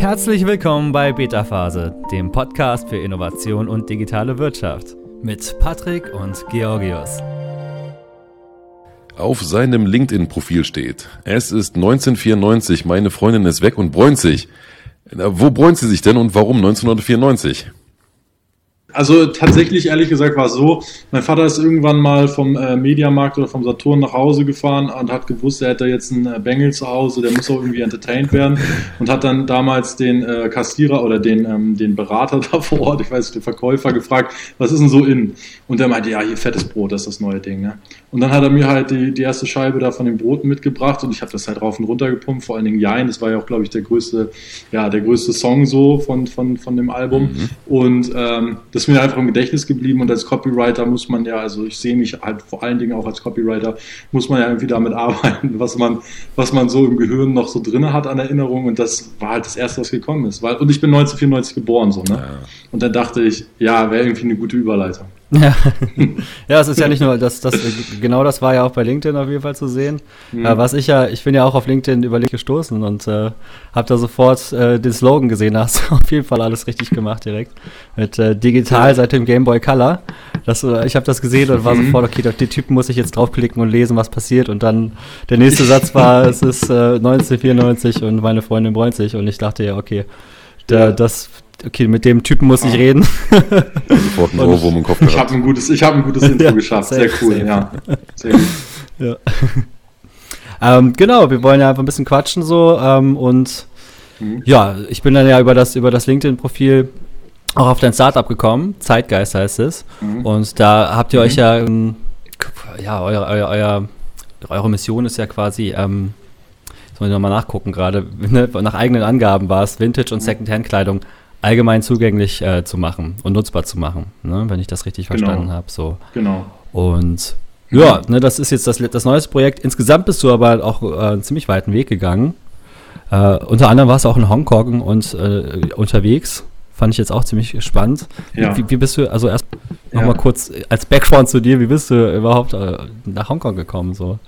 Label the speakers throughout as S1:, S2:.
S1: Herzlich willkommen bei Beta Phase, dem Podcast für Innovation und digitale Wirtschaft mit Patrick und Georgios.
S2: Auf seinem LinkedIn-Profil steht, es ist 1994, meine Freundin ist weg und bräunt sich. Wo bräunt sie sich denn und warum 1994?
S3: Also tatsächlich, ehrlich gesagt, war es so, mein Vater ist irgendwann mal vom äh, Mediamarkt oder vom Saturn nach Hause gefahren und hat gewusst, er hätte jetzt einen äh, Bengel zu Hause, der muss auch irgendwie entertained werden und hat dann damals den äh, Kassierer oder den, ähm, den Berater da vor Ort, ich weiß nicht, den Verkäufer gefragt, was ist denn so in? Und der meinte, ja, hier fettes Brot, das ist das neue Ding. Ne? Und dann hat er mir halt die, die erste Scheibe da von den Broten mitgebracht und ich habe das halt rauf und runter gepumpt, vor allen Dingen Jein, das war ja auch, glaube ich, der größte, ja, der größte Song so von, von, von dem Album. Mhm. Und ähm, das ist mir einfach im Gedächtnis geblieben und als Copywriter muss man ja, also ich sehe mich halt vor allen Dingen auch als Copywriter, muss man ja irgendwie damit arbeiten, was man, was man so im Gehirn noch so drin hat an Erinnerungen und das war halt das Erste, was gekommen ist. Weil, und ich bin 1994 geboren, so, ne? Ja. Und dann dachte ich, ja, wäre irgendwie eine gute Überleitung.
S1: Ja. ja, es ist ja nicht nur, das, das, genau das war ja auch bei LinkedIn auf jeden Fall zu sehen. Mhm. Äh, was ich ja, ich bin ja auch auf LinkedIn über LinkedIn gestoßen und äh, habe da sofort äh, den Slogan gesehen, da hast du auf jeden Fall alles richtig gemacht direkt. Mit äh, digital seit dem Game Boy Color. Das, äh, ich habe das gesehen und war mhm. sofort, okay, die Typen muss ich jetzt draufklicken und lesen, was passiert. Und dann der nächste Satz war, es ist äh, 1994 und meine Freundin bräunt sich. Und ich dachte ja, okay, der, das okay, mit dem Typen muss ich ah. reden.
S3: Sofort ein Ohrwurm im Kopf Ich habe ein gutes, ich hab ein gutes Intro ja, geschafft. Sehr, sehr cool, sehr. ja. Sehr gut.
S1: Ja. ähm, genau, wir wollen ja einfach ein bisschen quatschen so ähm, und mhm. ja, ich bin dann ja über das, über das LinkedIn-Profil auch auf dein Startup gekommen, Zeitgeist heißt es. Mhm. Und da habt ihr euch mhm. ja, ähm, ja, euer, euer, euer, eure Mission ist ja quasi, ähm, jetzt muss ich nochmal nachgucken gerade, ne, nach eigenen Angaben war es Vintage- und mhm. Secondhand-Kleidung allgemein zugänglich äh, zu machen und nutzbar zu machen, ne, wenn ich das richtig genau. verstanden habe. So.
S3: Genau.
S1: Und ja, ne, das ist jetzt das, das neueste Projekt. Insgesamt bist du aber auch äh, einen ziemlich weiten Weg gegangen. Äh, unter anderem warst du auch in Hongkong und äh, unterwegs. Fand ich jetzt auch ziemlich spannend. Ja. Wie, wie bist du, also erst ja. nochmal kurz als Background zu dir, wie bist du überhaupt äh, nach Hongkong gekommen? So?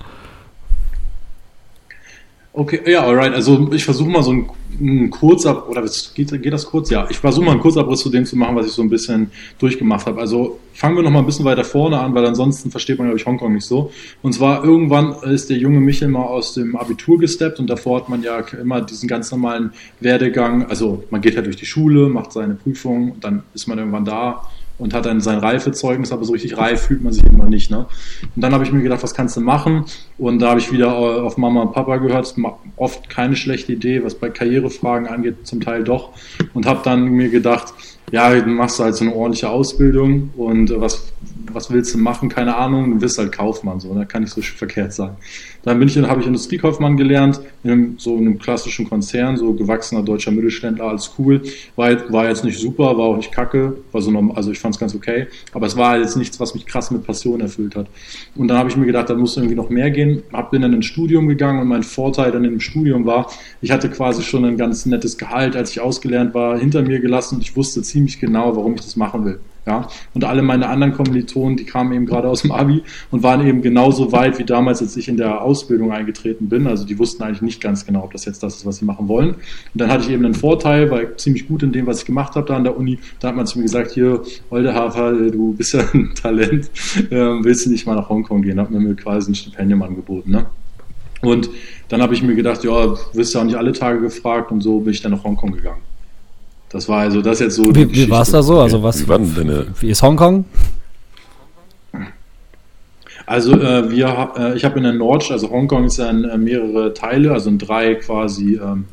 S3: Okay, ja, alright. Also ich versuche mal so ein, ein Kurzab oder geht, geht das kurz? Ja, ich versuche mal einen Kurzabriss zu dem zu machen, was ich so ein bisschen durchgemacht habe. Also fangen wir noch mal ein bisschen weiter vorne an, weil ansonsten versteht man, glaube ich, Hongkong nicht so. Und zwar irgendwann ist der junge Michel mal aus dem Abitur gesteppt und davor hat man ja immer diesen ganz normalen Werdegang. Also man geht halt durch die Schule, macht seine Prüfung dann ist man irgendwann da und hat dann sein Reifezeugnis, aber so richtig reif fühlt man sich immer nicht. Ne? Und dann habe ich mir gedacht, was kannst du machen? Und da habe ich wieder auf Mama und Papa gehört, oft keine schlechte Idee, was bei Karrierefragen angeht, zum Teil doch. Und habe dann mir gedacht, ja, dann machst du halt so eine ordentliche Ausbildung und was, was willst du machen? Keine Ahnung, du wirst halt Kaufmann, so, da ne? kann nicht so verkehrt sein. Dann bin ich, habe ich Industriekaufmann gelernt, in so in einem klassischen Konzern, so gewachsener deutscher Mittelständler, alles cool. War, war jetzt nicht super, war auch nicht kacke, war so normal, also ich fand es ganz okay, aber es war jetzt nichts, was mich krass mit Passion erfüllt hat. Und dann habe ich mir gedacht, da muss irgendwie noch mehr gehen, hab, bin dann ins Studium gegangen und mein Vorteil dann im Studium war, ich hatte quasi schon ein ganz nettes Gehalt, als ich ausgelernt war, hinter mir gelassen und ich wusste ziemlich genau, warum ich das machen will. Ja, und alle meine anderen Kommilitonen, die kamen eben gerade aus dem Abi und waren eben genauso weit wie damals, als ich in der Ausbildung eingetreten bin. Also die wussten eigentlich nicht ganz genau, ob das jetzt das ist, was sie machen wollen. Und dann hatte ich eben einen Vorteil, weil ziemlich gut in dem, was ich gemacht habe da an der Uni. Da hat man zu mir gesagt, hier, Oldehafer, du bist ja ein Talent, ähm, willst du nicht mal nach Hongkong gehen? Hat mir quasi ein Stipendium angeboten. Ne? Und dann habe ich mir gedacht, ja, wirst ja auch nicht alle Tage gefragt und so bin ich dann nach Hongkong gegangen. Das war also das jetzt so.
S1: Wie, wie war es da so? Also was? Wie, wie ist Hongkong?
S3: Also äh, wir, äh, ich habe in der Nordstadt, also Hongkong ist ja in äh, mehrere Teile, also in drei quasi ähm,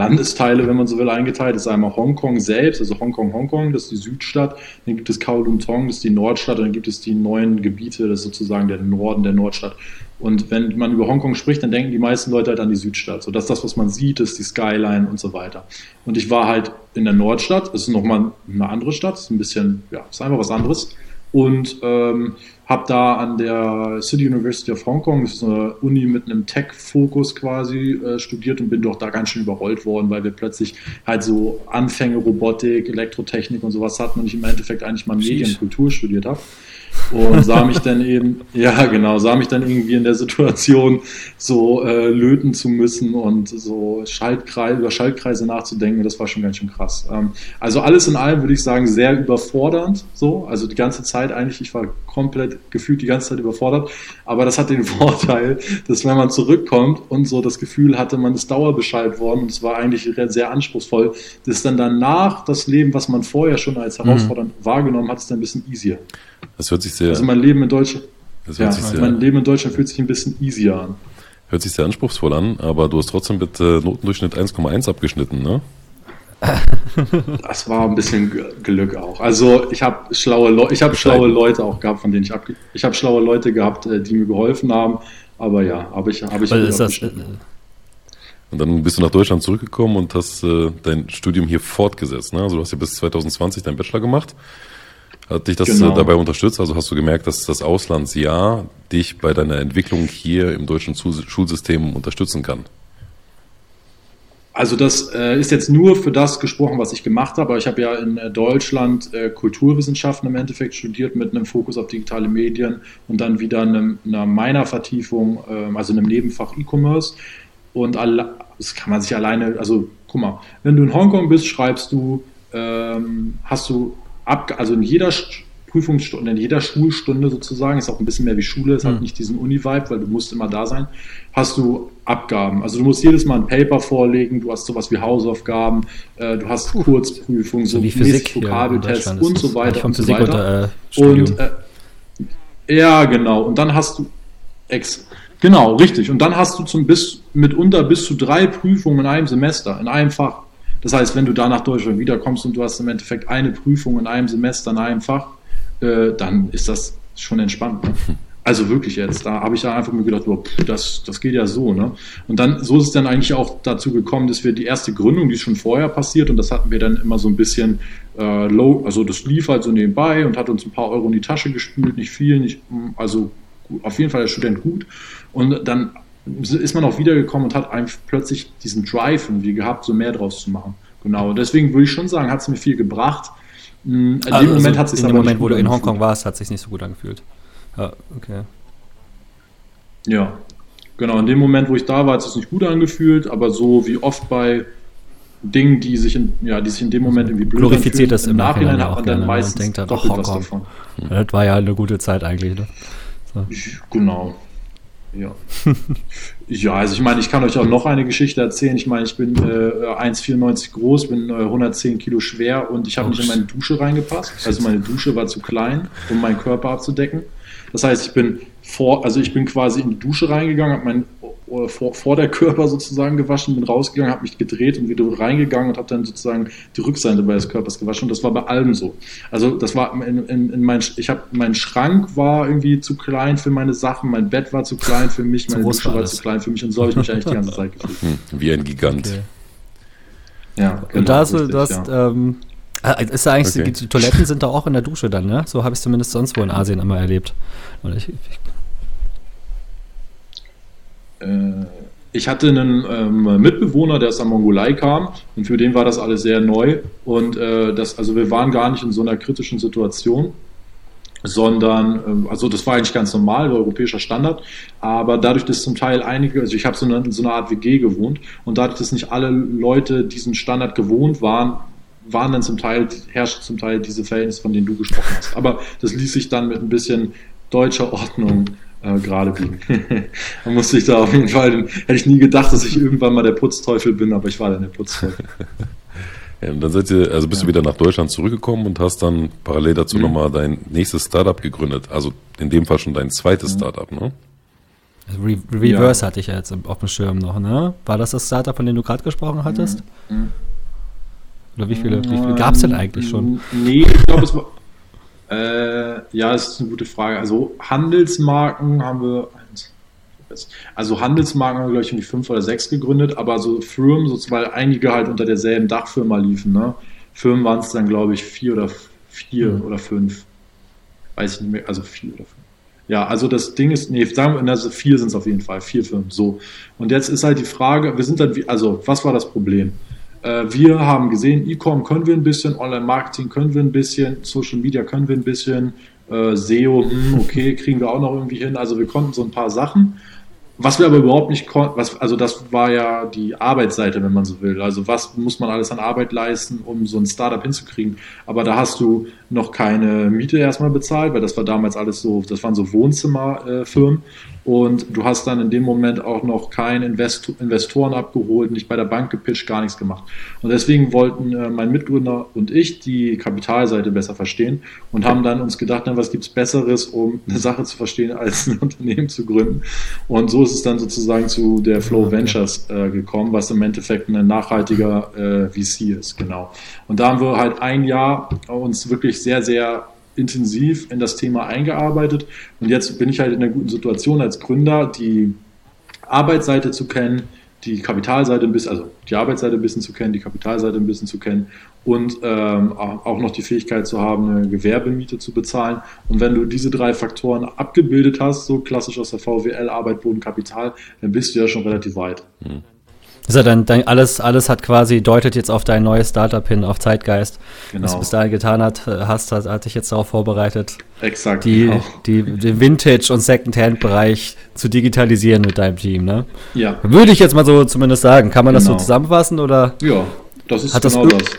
S3: Landesteile, wenn man so will, eingeteilt. Das ist einmal Hongkong selbst, also Hongkong, Hongkong, das ist die Südstadt. Dann gibt es Kowloon Tong, das ist die Nordstadt. Und dann gibt es die neuen Gebiete, das ist sozusagen der Norden der Nordstadt. Und wenn man über Hongkong spricht, dann denken die meisten Leute halt an die Südstadt. So, das ist das, was man sieht, ist die Skyline und so weiter. Und ich war halt in der Nordstadt. Das ist nochmal eine andere Stadt. Das ist ein bisschen, ja, ist einfach was anderes. Und ähm, habe da an der City University of Hong Kong, das ist eine Uni mit einem Tech-Fokus quasi, äh, studiert und bin doch da ganz schön überrollt worden, weil wir plötzlich halt so Anfänge Robotik, Elektrotechnik und sowas hatten und ich im Endeffekt eigentlich mal Medien und Kultur studiert habe. Und sah mich dann eben, ja genau, sah mich dann irgendwie in der Situation, so äh, löten zu müssen und so Schaltkreise, über Schaltkreise nachzudenken. Das war schon ganz schön krass. Ähm, also alles in allem würde ich sagen, sehr überfordernd. So, also die ganze Zeit eigentlich, ich war komplett gefühlt die ganze Zeit überfordert. Aber das hat den Vorteil, dass wenn man zurückkommt und so das Gefühl hatte, man ist dauerbescheid worden und es war eigentlich sehr anspruchsvoll, dass dann danach das Leben, was man vorher schon als mhm. herausfordernd mhm. wahrgenommen hat, ist dann ein bisschen easier.
S2: Das hört sich sehr.
S3: Also mein Leben in Deutschland. Ja, sehr, mein Leben in Deutschland fühlt sich ein bisschen easier an.
S2: Hört sich sehr anspruchsvoll an, aber du hast trotzdem mit äh, Notendurchschnitt 1,1 abgeschnitten, ne?
S3: Das war ein bisschen Glück auch. Also ich habe schlaue, Le ich hab schlaue Leute auch gehabt, von denen ich abge ich habe schlaue Leute gehabt, äh, die mir geholfen haben. Aber ja, habe ich, habe ich.
S2: ist das, äh, und dann bist du nach Deutschland zurückgekommen und hast äh, dein Studium hier fortgesetzt. Ne? Also du hast ja bis 2020 deinen Bachelor gemacht. Hat dich das äh, genau. dabei unterstützt? Also hast du gemerkt, dass das Auslandsjahr dich bei deiner Entwicklung hier im deutschen Schulsystem unterstützen kann?
S3: Also das äh, ist jetzt nur für das gesprochen, was ich gemacht habe. Ich habe ja in äh, Deutschland äh, Kulturwissenschaften im Endeffekt studiert mit einem Fokus auf digitale Medien und dann wieder einem, einer meiner Vertiefung, ähm, also einem Nebenfach E-Commerce. Und alle, das kann man sich alleine, also guck mal, wenn du in Hongkong bist, schreibst du, ähm, hast du ab, also in jeder Prüfungsstunde, in jeder Schulstunde sozusagen, ist auch ein bisschen mehr wie Schule, es mhm. hat nicht diesen Uni-Vibe, weil du musst immer da sein, hast du Abgaben. Also du musst jedes Mal ein Paper vorlegen, du hast sowas wie Hausaufgaben, äh, du hast Puh. Kurzprüfungen, so, so wie Physik, Vokabeltests und so weiter und so weiter. Unter, äh, und, äh, ja, genau. Und dann hast du ex genau, richtig. Und dann hast du zum bis mitunter bis zu drei Prüfungen in einem Semester, in einem Fach. Das heißt, wenn du da nach Deutschland wiederkommst und du hast im Endeffekt eine Prüfung in einem Semester in einem Fach, äh, dann ist das schon entspannt. Ne? Also wirklich jetzt, da habe ich dann einfach mir gedacht, boah, das, das geht ja so. Ne? Und dann, so ist es dann eigentlich auch dazu gekommen, dass wir die erste Gründung, die ist schon vorher passiert und das hatten wir dann immer so ein bisschen äh, low, also das lief halt so nebenbei und hat uns ein paar Euro in die Tasche gespült, nicht viel, nicht, also auf jeden Fall der Student gut. Und dann ist man auch wiedergekommen und hat einfach plötzlich diesen Drive irgendwie gehabt, so mehr draus zu machen. Genau, deswegen würde ich schon sagen, hat es mir viel gebracht.
S1: In also dem Moment hat es In dem Moment, wo du in Hongkong warst, hat es sich nicht so gut angefühlt. Ja, okay.
S3: Ja, genau. In dem Moment, wo ich da war, hat es sich nicht gut angefühlt, aber so wie oft bei Dingen, die sich in, ja, die sich in dem Moment irgendwie
S1: blöd Glorifiziert das im Nachhinein, Nachhinein hat man dann meistens denkt dann, doppelt was davon. Das war ja eine gute Zeit eigentlich, ne?
S3: So. Genau. Ja. ja, also ich meine, ich kann euch auch noch eine Geschichte erzählen. Ich meine, ich bin äh, 1,94 groß, bin äh, 110 Kilo schwer und ich habe nicht in meine Dusche reingepasst. Also meine Dusche war zu klein, um meinen Körper abzudecken. Das heißt, ich bin vor, also ich bin quasi in die Dusche reingegangen, habe mein vor, vor der Körper sozusagen gewaschen, bin rausgegangen, habe mich gedreht und wieder reingegangen und habe dann sozusagen die Rückseite des Körpers gewaschen. Und das war bei allem so. Also das war in, in, in mein, ich habe mein Schrank war irgendwie zu klein für meine Sachen, mein Bett war zu klein für mich, meine Dusche war zu klein für mich und so habe ich mich eigentlich die ganze Zeit gefühlt.
S2: Hm, wie ein Gigant. Okay.
S1: Ja, genau, und da hast du, hast, ja. ähm, äh, ist da eigentlich, okay. die Toiletten sind da auch in der Dusche dann, ne? So habe ich es zumindest sonst wo in Asien immer erlebt. Ich, ich,
S3: äh, ich hatte einen ähm, Mitbewohner, der aus der Mongolei kam und für den war das alles sehr neu und äh, das, also wir waren gar nicht in so einer kritischen Situation, sondern, äh, also das war eigentlich ganz normal, europäischer Standard, aber dadurch, dass zum Teil einige, also ich habe so eine, so eine Art WG gewohnt und dadurch, dass nicht alle Leute diesen Standard gewohnt waren, waren dann zum Teil, herrscht zum Teil diese Verhältnisse, von denen du gesprochen hast. Aber das ließ sich dann mit ein bisschen deutscher Ordnung äh, gerade biegen. da musste ich da auf jeden Fall, hätte ich nie gedacht, dass ich irgendwann mal der Putzteufel bin, aber ich war dann der Putzteufel.
S2: Ja, und dann seid ihr, also bist ja. du wieder nach Deutschland zurückgekommen und hast dann parallel dazu mhm. nochmal dein nächstes Startup gegründet. Also in dem Fall schon dein zweites mhm. Startup, ne?
S1: Also Re Reverse ja. hatte ich ja jetzt auf dem Schirm noch, ne? War das das Startup, von dem du gerade gesprochen hattest? Mhm. Oder wie viele, wie viele gab es denn eigentlich schon?
S3: Nee, ich glaube, es war, äh, ja, das ist eine gute Frage. Also Handelsmarken haben wir, also Handelsmarken haben wir, glaube ich, irgendwie fünf oder sechs gegründet, aber so Firmen, so, weil einige halt unter derselben Dachfirma liefen, ne? Firmen waren es dann, glaube ich, vier oder vier mhm. oder fünf. Weiß ich nicht mehr, also vier oder fünf. Ja, also das Ding ist, nee, sagen wir, also vier sind es auf jeden Fall, vier Firmen, so. Und jetzt ist halt die Frage, wir sind dann, also, was war das Problem? Äh, wir haben gesehen, E-Com können wir ein bisschen, Online-Marketing können wir ein bisschen, Social Media können wir ein bisschen, Äh, SEO, hm, okay, kriegen wir auch noch irgendwie hin. Also wir konnten so ein paar Sachen. Was wir aber überhaupt nicht konnten, also das war ja die Arbeitsseite, wenn man so will. Also was muss man alles an Arbeit leisten, um so ein Startup hinzukriegen. Aber da hast du noch keine Miete erstmal bezahlt, weil das war damals alles so, das waren so Wohnzimmerfirmen. Und du hast dann in dem Moment auch noch keinen Invest Investoren abgeholt, nicht bei der Bank gepitcht, gar nichts gemacht. Und deswegen wollten äh, mein Mitgründer und ich die Kapitalseite besser verstehen und haben dann uns gedacht, na, was gibt's Besseres, um eine Sache zu verstehen, als ein Unternehmen zu gründen. Und so ist es dann sozusagen zu der Flow Ventures äh, gekommen, was im Endeffekt ein nachhaltiger äh, VC ist, genau. Und da haben wir halt ein Jahr uns wirklich sehr, sehr intensiv in das Thema eingearbeitet. Und jetzt bin ich halt in einer guten Situation als Gründer, die Arbeitsseite zu kennen, die Kapitalseite ein bisschen, also die Arbeitsseite ein bisschen zu kennen, die Kapitalseite ein bisschen zu kennen und ähm, auch noch die Fähigkeit zu haben, eine Gewerbemiete zu bezahlen. Und wenn du diese drei Faktoren abgebildet hast, so klassisch aus der VWL, Arbeit, Boden, Kapital, dann bist du ja schon relativ weit. Mhm.
S1: Ist ja dann, dann alles, alles hat quasi, deutet jetzt auf dein neues Startup hin, auf Zeitgeist. Genau. Was du bis dahin getan hat, hast, hat, hat dich jetzt darauf vorbereitet.
S3: Exakt.
S1: Die, genau. die, den Vintage- und Second-Hand-Bereich zu digitalisieren mit deinem Team, ne?
S3: Ja.
S1: Würde ich jetzt mal so zumindest sagen. Kann man genau. das so genau. zusammenfassen oder?
S3: Ja, das ist
S1: hat genau das. das.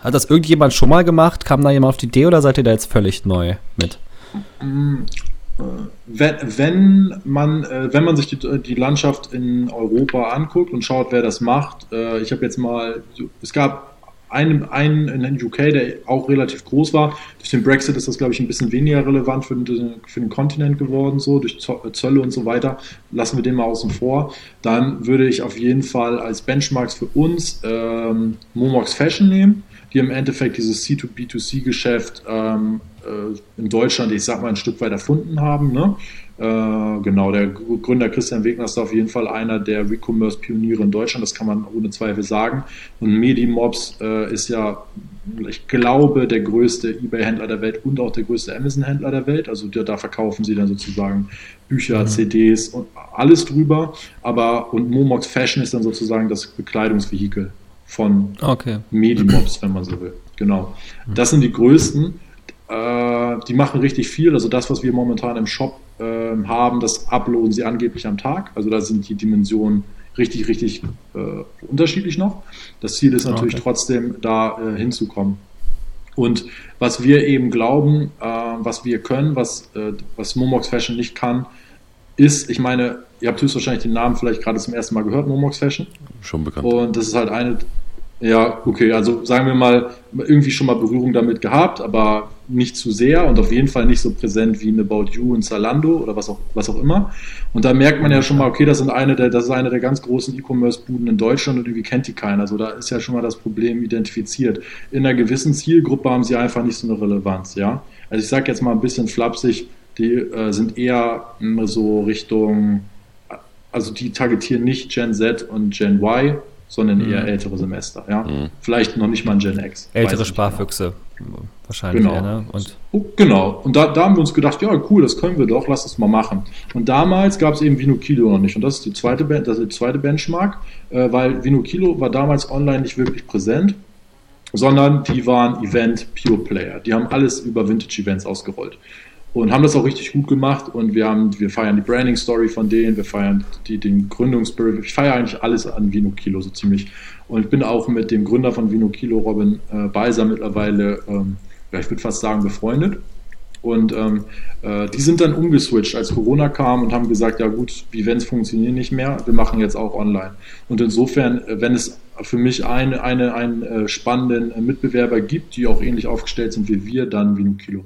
S1: Hat das irgendjemand schon mal gemacht? Kam da jemand auf die Idee oder seid ihr da jetzt völlig neu mit?
S3: Wenn, wenn, man, äh, wenn man sich die, die, Landschaft in Europa anguckt und schaut, wer das macht, äh, ich habe jetzt mal, es gab einen, einen in den UK, der auch relativ groß war. Durch den Brexit ist das, glaube ich, ein bisschen weniger relevant für den, für den Kontinent geworden, so durch Zölle und so weiter. Lassen wir den mal außen vor. Dann würde ich auf jeden Fall als Benchmarks für uns ähm, Momox Fashion nehmen, die im Endeffekt dieses C2B2C-Geschäft ähm, äh, in Deutschland, ich sag mal, ein Stück weit erfunden haben. Ne? Äh, genau, der Gründer Christian Wegner ist auf jeden Fall einer der Recommerce-Pioniere in Deutschland, das kann man ohne Zweifel sagen. Und Medimobs äh, ist ja, ich glaube, der größte eBay-Händler der Welt und auch der größte Amazon-Händler der Welt. Also da, da, verkaufen sie dann sozusagen Bücher, mhm. CDs und alles drüber. Aber und Momox Fashion ist dann sozusagen das Bekleidungsvehikel von
S1: okay.
S3: Medimobs, wenn man so will. Genau. Das sind die größten. Äh, die machen richtig viel. Also das, was wir momentan im Shop äh, haben, das uploaden sie angeblich am Tag. Also da sind die Dimensionen richtig, richtig äh, unterschiedlich noch. Das Ziel ist natürlich okay. trotzdem, da äh, hinzukommen. Und was wir eben glauben, äh, was wir können, was, äh, was Momox Fashion nicht kann, ist, ich meine, ihr habt höchstwahrscheinlich den Namen vielleicht gerade zum ersten Mal gehört, Momox Fashion.
S2: Schon bekannt.
S3: Und das ist halt eine, ja, okay, also sagen wir mal, irgendwie schon mal Berührung damit gehabt, aber nicht zu sehr und auf jeden Fall nicht so präsent wie eine About You und Zalando oder was auch, was auch immer. Und da merkt man ja schon mal, okay, das, sind eine der, das ist eine der ganz großen E-Commerce-Buden in Deutschland und irgendwie kennt die keiner. Also da ist ja schon mal das Problem identifiziert. In einer gewissen Zielgruppe haben sie einfach nicht so eine Relevanz, ja. Also ich sage jetzt mal ein bisschen flapsig, die äh, sind eher so Richtung, also die targetieren nicht Gen Z und Gen Y, sondern mhm. eher ältere Semester. Ja? Mhm. Vielleicht noch nicht mal ein Gen X.
S1: Ältere Sparfüchse genau. wahrscheinlich.
S3: Genau.
S1: Eher,
S3: ne? und oh, genau. Und da, da, haben wir uns gedacht, ja cool, das können wir doch, lass es mal machen. Und damals gab es eben Vino Kilo noch nicht. Und das ist die zweite, das ist die zweite Benchmark, äh, weil Vino Kilo war damals online nicht wirklich präsent sondern die waren Event Pure Player. Die haben alles über Vintage Events ausgerollt und haben das auch richtig gut gemacht. Und wir haben, wir feiern die Branding Story von denen, wir feiern die, den Gründungsspirit, ich feiere eigentlich alles an Vino Kilo so ziemlich. Und ich bin auch mit dem Gründer von Vino Kilo, Robin äh, Beiser, mittlerweile, ähm, ja, ich würde fast sagen, befreundet. Und ähm, äh, die sind dann umgeswitcht, als Corona kam und haben gesagt, ja gut, Events funktionieren nicht mehr, wir machen jetzt auch online. Und insofern, äh, wenn es für mich eine, eine, einen äh, spannenden äh, Mitbewerber gibt, die auch ähnlich aufgestellt sind wie wir, dann Vino Kilo.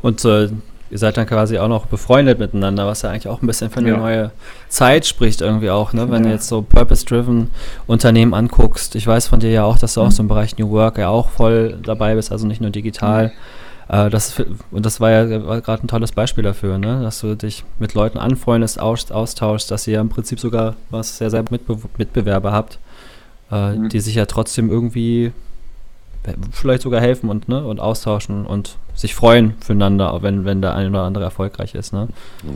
S1: Und äh, ihr seid dann quasi auch noch befreundet miteinander, was ja eigentlich auch ein bisschen für eine ja. neue Zeit spricht irgendwie auch, ne? Wenn ja. du jetzt so purpose-driven Unternehmen anguckst. Ich weiß von dir ja auch, dass du mhm. auch so im Bereich New Work ja auch voll dabei bist, also nicht nur digital. Mhm. Das, und das war ja gerade ein tolles Beispiel dafür, ne? dass du dich mit Leuten anfreundest, aus, austauschst, dass ihr ja im Prinzip sogar was sehr, sehr Mitbe Mitbewerber habt, äh, mhm. die sich ja trotzdem irgendwie vielleicht sogar helfen und, ne, und austauschen und sich freuen füreinander, wenn, wenn der eine oder andere erfolgreich ist. Ne?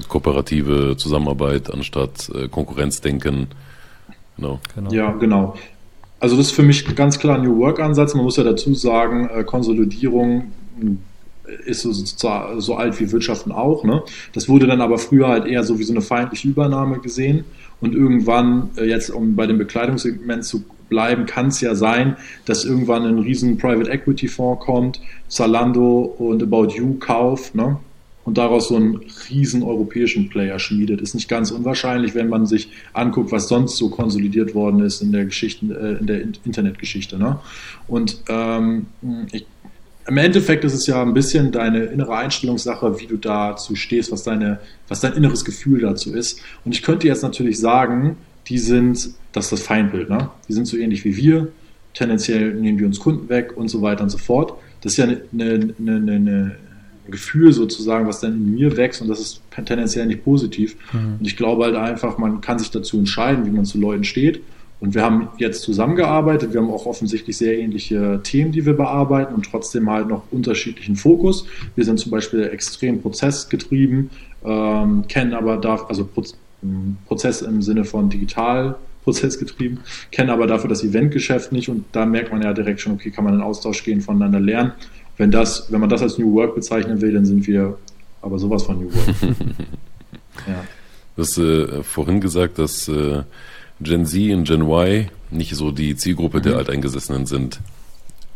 S2: Kooperative Zusammenarbeit anstatt äh, Konkurrenzdenken.
S3: Genau. genau. Ja, genau. Also das ist für mich ganz klar ein New Work-Ansatz. Man muss ja dazu sagen, äh, Konsolidierung ist so, so alt wie Wirtschaften auch. Ne? Das wurde dann aber früher halt eher so wie so eine feindliche Übernahme gesehen. Und irgendwann, äh, jetzt um bei dem Bekleidungssegment zu bleiben, kann es ja sein, dass irgendwann ein riesen Private Equity Fonds kommt, Zalando und About You kauft, ne? und daraus so einen riesen europäischen Player schmiedet. Ist nicht ganz unwahrscheinlich, wenn man sich anguckt, was sonst so konsolidiert worden ist in der Geschichte, äh, in der Internetgeschichte. Ne? Und ähm, ich, im Endeffekt ist es ja ein bisschen deine innere Einstellungssache, wie du dazu stehst, was, deine, was dein inneres Gefühl dazu ist. Und ich könnte jetzt natürlich sagen, die sind, das ist das Feindbild, ne? die sind so ähnlich wie wir, tendenziell nehmen wir uns Kunden weg und so weiter und so fort. Das ist ja eine, eine, eine, eine Gefühl sozusagen, was dann in mir wächst und das ist tendenziell nicht positiv. Mhm. Und ich glaube halt einfach, man kann sich dazu entscheiden, wie man zu Leuten steht. Und wir haben jetzt zusammengearbeitet, wir haben auch offensichtlich sehr ähnliche Themen, die wir bearbeiten und trotzdem halt noch unterschiedlichen Fokus. Wir sind zum Beispiel extrem prozessgetrieben, ähm, kennen aber da, also Prozess im Sinne von digital prozessgetrieben, kennen aber dafür das Eventgeschäft nicht und da merkt man ja direkt schon, okay, kann man in Austausch gehen, voneinander lernen wenn, das, wenn man das als New Work bezeichnen will, dann sind wir aber sowas von New Work.
S2: ja. Du hast äh, vorhin gesagt, dass äh, Gen Z und Gen Y nicht so die Zielgruppe mhm. der Alteingesessenen sind.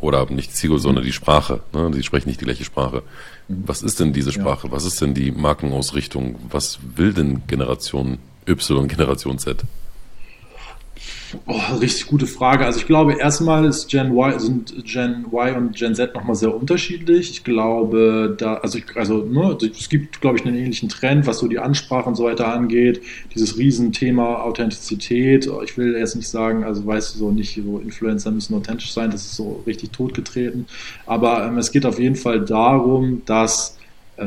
S2: Oder nicht mhm. sondern die Sprache. Ne? Die sprechen nicht die gleiche Sprache. Was ist denn diese Sprache? Ja. Was ist denn die Markenausrichtung? Was will denn Generation Y, Generation Z?
S3: Oh, richtig gute Frage. Also ich glaube, erstmal ist Gen Y, sind Gen Y und Gen Z nochmal sehr unterschiedlich. Ich glaube, da, also, ich, also ne, es gibt, glaube ich, einen ähnlichen Trend, was so die Ansprache und so weiter angeht. Dieses Riesenthema Authentizität. Ich will jetzt nicht sagen, also weißt du so nicht, so Influencer müssen authentisch sein, das ist so richtig totgetreten. Aber ähm, es geht auf jeden Fall darum, dass äh,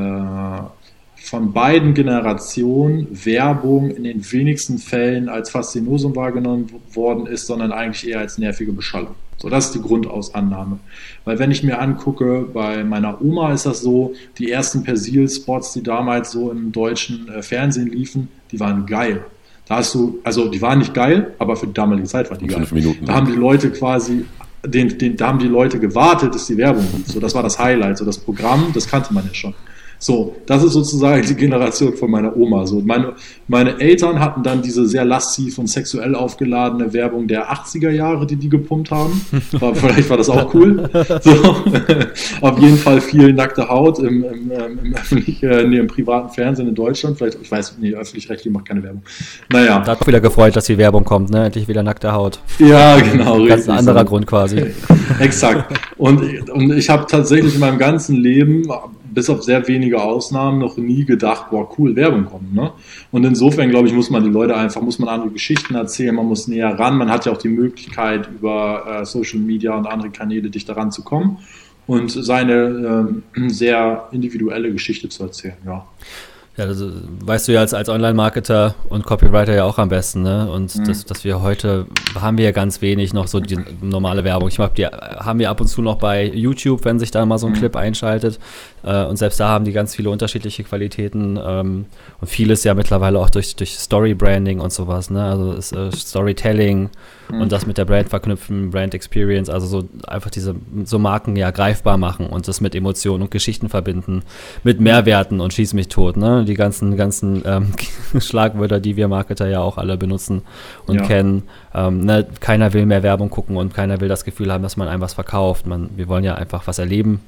S3: von beiden Generationen Werbung in den wenigsten Fällen als Faszinosum wahrgenommen worden ist, sondern eigentlich eher als nervige Beschallung. So, das ist die Grundausannahme. Weil wenn ich mir angucke, bei meiner Oma ist das so, die ersten Persil-Spots, die damals so im deutschen äh, Fernsehen liefen, die waren geil. Da hast du, also die waren nicht geil, aber für die damalige Zeit waren die geil. Fünf Minuten. Da haben die Leute quasi den, den, da haben die Leute gewartet, dass die Werbung lief. So, das war das Highlight. So, das Programm, das kannte man ja schon. So, das ist sozusagen die Generation von meiner Oma. So, meine, meine Eltern hatten dann diese sehr lastiv und sexuell aufgeladene Werbung der 80er Jahre, die die gepumpt haben. War, vielleicht war das auch cool. So, auf jeden Fall viel nackte Haut im, im, im, öffentlich, äh, nee, im privaten Fernsehen in Deutschland. Vielleicht, ich weiß, nee, öffentlich-rechtlich macht keine Werbung.
S1: Naja. Da hat wieder gefreut, dass die Werbung kommt, ne? Endlich wieder nackte Haut.
S3: Ja, genau.
S1: Ganz ein anderer so. Grund quasi.
S3: Exakt. Und, und ich habe tatsächlich in meinem ganzen Leben bis auf sehr wenige Ausnahmen noch nie gedacht, boah, cool, Werbung kommt. Ne? Und insofern, glaube ich, muss man die Leute einfach, muss man andere Geschichten erzählen, man muss näher ran. Man hat ja auch die Möglichkeit, über äh, Social Media und andere Kanäle dich daran zu kommen und seine äh, sehr individuelle Geschichte zu erzählen, ja.
S1: Ja, das weißt du ja als, als Online-Marketer und Copywriter ja auch am besten, ne? Und mhm. das, dass wir heute haben wir ja ganz wenig noch so die normale Werbung. Ich glaube, die haben wir ab und zu noch bei YouTube, wenn sich da mal so ein mhm. Clip einschaltet. Äh, und selbst da haben die ganz viele unterschiedliche Qualitäten. Ähm, und vieles ja mittlerweile auch durch, durch Story-Branding und sowas, ne? Also ist, äh, Storytelling mhm. und das mit der Brand verknüpfen, Brand Experience, also so einfach diese so Marken ja greifbar machen und das mit Emotionen und Geschichten verbinden, mit Mehrwerten und schieß mich tot, ne? Die ganzen, ganzen ähm, Schlagwörter, die wir Marketer ja auch alle benutzen und ja. kennen. Ähm, ne? Keiner will mehr Werbung gucken und keiner will das Gefühl haben, dass man einem was verkauft. Man, wir wollen ja einfach was erleben.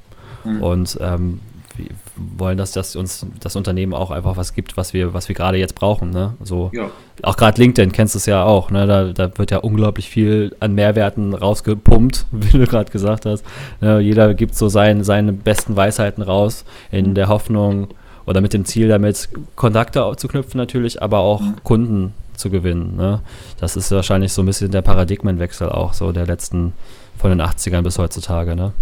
S1: Mhm. Und ähm, wir wollen, dass das uns das Unternehmen auch einfach was gibt, was wir, was wir gerade jetzt brauchen. Ne? So, ja. Auch gerade LinkedIn kennst du es ja auch. Ne? Da, da wird ja unglaublich viel an Mehrwerten rausgepumpt, wie du gerade gesagt hast. Ne? Jeder gibt so sein, seine besten Weisheiten raus in der Hoffnung oder mit dem Ziel damit, Kontakte zu knüpfen natürlich, aber auch mhm. Kunden zu gewinnen. Ne? Das ist wahrscheinlich so ein bisschen der Paradigmenwechsel auch so der letzten von den 80ern bis heutzutage. Ne?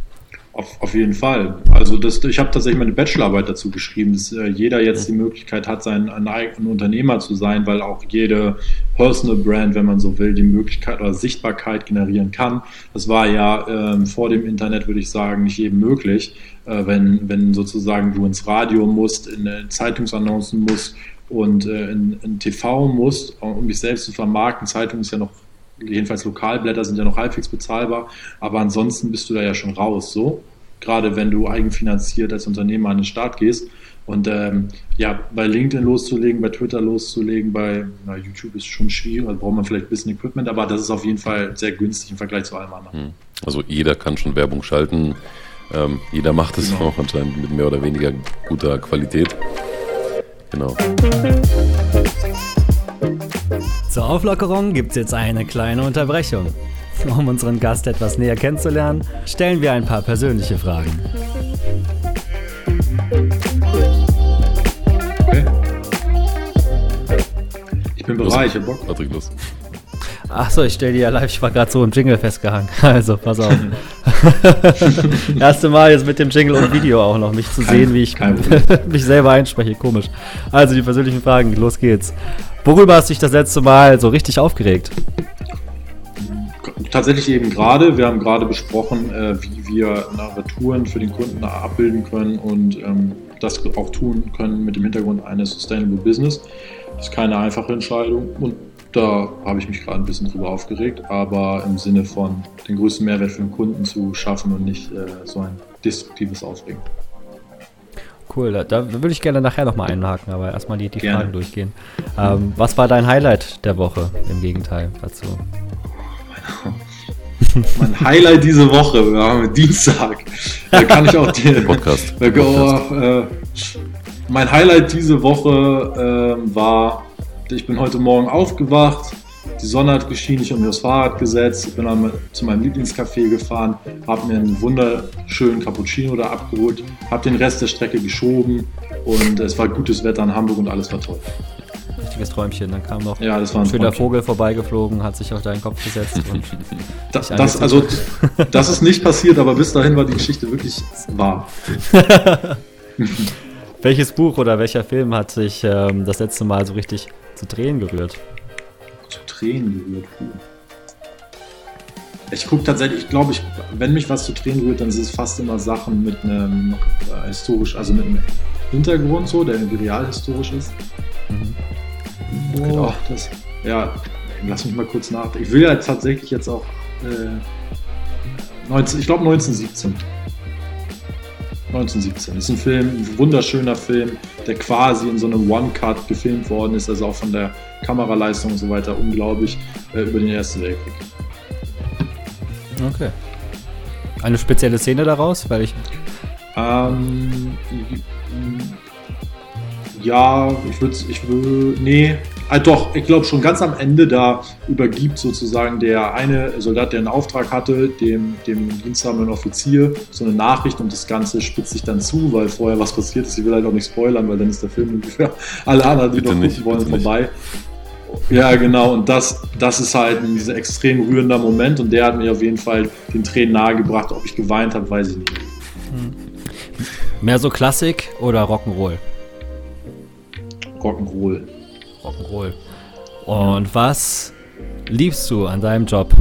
S3: Auf, auf jeden Fall. Also das, ich habe tatsächlich meine Bachelorarbeit dazu geschrieben, dass äh, jeder jetzt die Möglichkeit hat, sein ein eigener Unternehmer zu sein, weil auch jede Personal Brand, wenn man so will, die Möglichkeit oder Sichtbarkeit generieren kann. Das war ja ähm, vor dem Internet, würde ich sagen, nicht jedem möglich. Äh, wenn, wenn sozusagen du ins Radio musst, in äh, Zeitungsannoncen musst und äh, in, in TV musst, um dich selbst zu vermarkten. Zeitung ist ja noch jedenfalls Lokalblätter sind ja noch halbwegs bezahlbar, aber ansonsten bist du da ja schon raus, so. gerade wenn du eigenfinanziert als Unternehmer an den Start gehst. Und ähm, ja, bei LinkedIn loszulegen, bei Twitter loszulegen, bei na, YouTube ist schon schwierig, da braucht man vielleicht ein bisschen Equipment, aber das ist auf jeden Fall sehr günstig im Vergleich zu allem anderen. Hm.
S2: Also jeder kann schon Werbung schalten, ähm, jeder macht es genau. auch anscheinend mit mehr oder weniger guter Qualität. Genau.
S1: Zur Auflockerung gibt es jetzt eine kleine Unterbrechung. Um unseren Gast etwas näher kennenzulernen, stellen wir ein paar persönliche Fragen.
S3: Ich bin bereit, ich hab Bock. Patrick, los.
S1: Achso, ich stelle dir ja live, ich war gerade so im Jingle festgehangen. Also, pass auf. Erste Mal jetzt mit dem Jingle und Video auch noch, mich zu kein, sehen, wie ich mich selber einspreche. Komisch. Also, die persönlichen Fragen, los geht's. Worüber hast du dich das letzte Mal so richtig aufgeregt?
S3: Tatsächlich eben gerade. Wir haben gerade besprochen, äh, wie wir Narraturen für den Kunden abbilden können und ähm, das auch tun können mit dem Hintergrund eines Sustainable Business. Das ist keine einfache Entscheidung und da habe ich mich gerade ein bisschen drüber aufgeregt, aber im Sinne von den größten Mehrwert für den Kunden zu schaffen und nicht äh, so ein destruktives Aufregen.
S1: Cool, da, da würde ich gerne nachher nochmal einhaken, aber erstmal die, die Fragen durchgehen. Ähm, was war dein Highlight der Woche im Gegenteil dazu?
S3: mein Highlight diese Woche, wir haben Dienstag. Da kann ich auch den
S2: Podcast.
S3: Oh, äh, mein Highlight diese Woche äh, war, ich bin heute Morgen aufgewacht, die Sonne hat geschienen, ich habe mir das Fahrrad gesetzt, ich bin dann zu meinem Lieblingscafé gefahren, habe mir einen wunderschönen Cappuccino da abgeholt, habe den Rest der Strecke geschoben und es war gutes Wetter in Hamburg und alles war toll.
S1: Richtiges Träumchen. Dann kam noch
S3: ja,
S1: ein,
S3: ein
S1: schöner Vogel vorbeigeflogen, hat sich auf deinen Kopf gesetzt. Und
S3: das, das also, das ist nicht passiert, aber bis dahin war die Geschichte wirklich wahr.
S1: Welches Buch oder welcher Film hat sich ähm, das letzte Mal so richtig zu Tränen gerührt?
S3: zu Tränen gerührt. Ich gucke tatsächlich, ich glaube, ich, wenn mich was zu Tränen rührt, dann sind es fast immer Sachen mit einem äh, historisch, also mit einem Hintergrund so, der irgendwie realhistorisch ist. Mhm. Boah, das, ja, lass mich mal kurz nachdenken. Ich will ja tatsächlich jetzt auch äh, 19, ich glaube 1917. 1917. Das ist ein Film, ein wunderschöner Film, der quasi in so einem One-Cut gefilmt worden ist, also auch von der Kameraleistung und so weiter unglaublich äh, über den Ersten Weltkrieg.
S1: Okay. Eine spezielle Szene daraus, weil ich.
S3: Ähm, ja, ich würde, ich würde, nee, Ah, doch, ich glaube schon ganz am Ende, da übergibt sozusagen der eine Soldat, der einen Auftrag hatte, dem, dem diensthabenden Offizier so eine Nachricht und das Ganze spitzt sich dann zu, weil vorher was passiert ist. Ich will halt auch nicht spoilern, weil dann ist der Film für alle anderen, die bitte noch gucken wollen, vorbei. Ja, genau. Und das, das ist halt ein dieser extrem rührender Moment und der hat mir auf jeden Fall den Tränen nahegebracht. Ob ich geweint habe, weiß ich nicht. Hm.
S1: Mehr so Klassik oder Rock'n'Roll?
S3: Rock'n'Roll.
S1: Rock'n'Roll. Und was liebst du an deinem Job?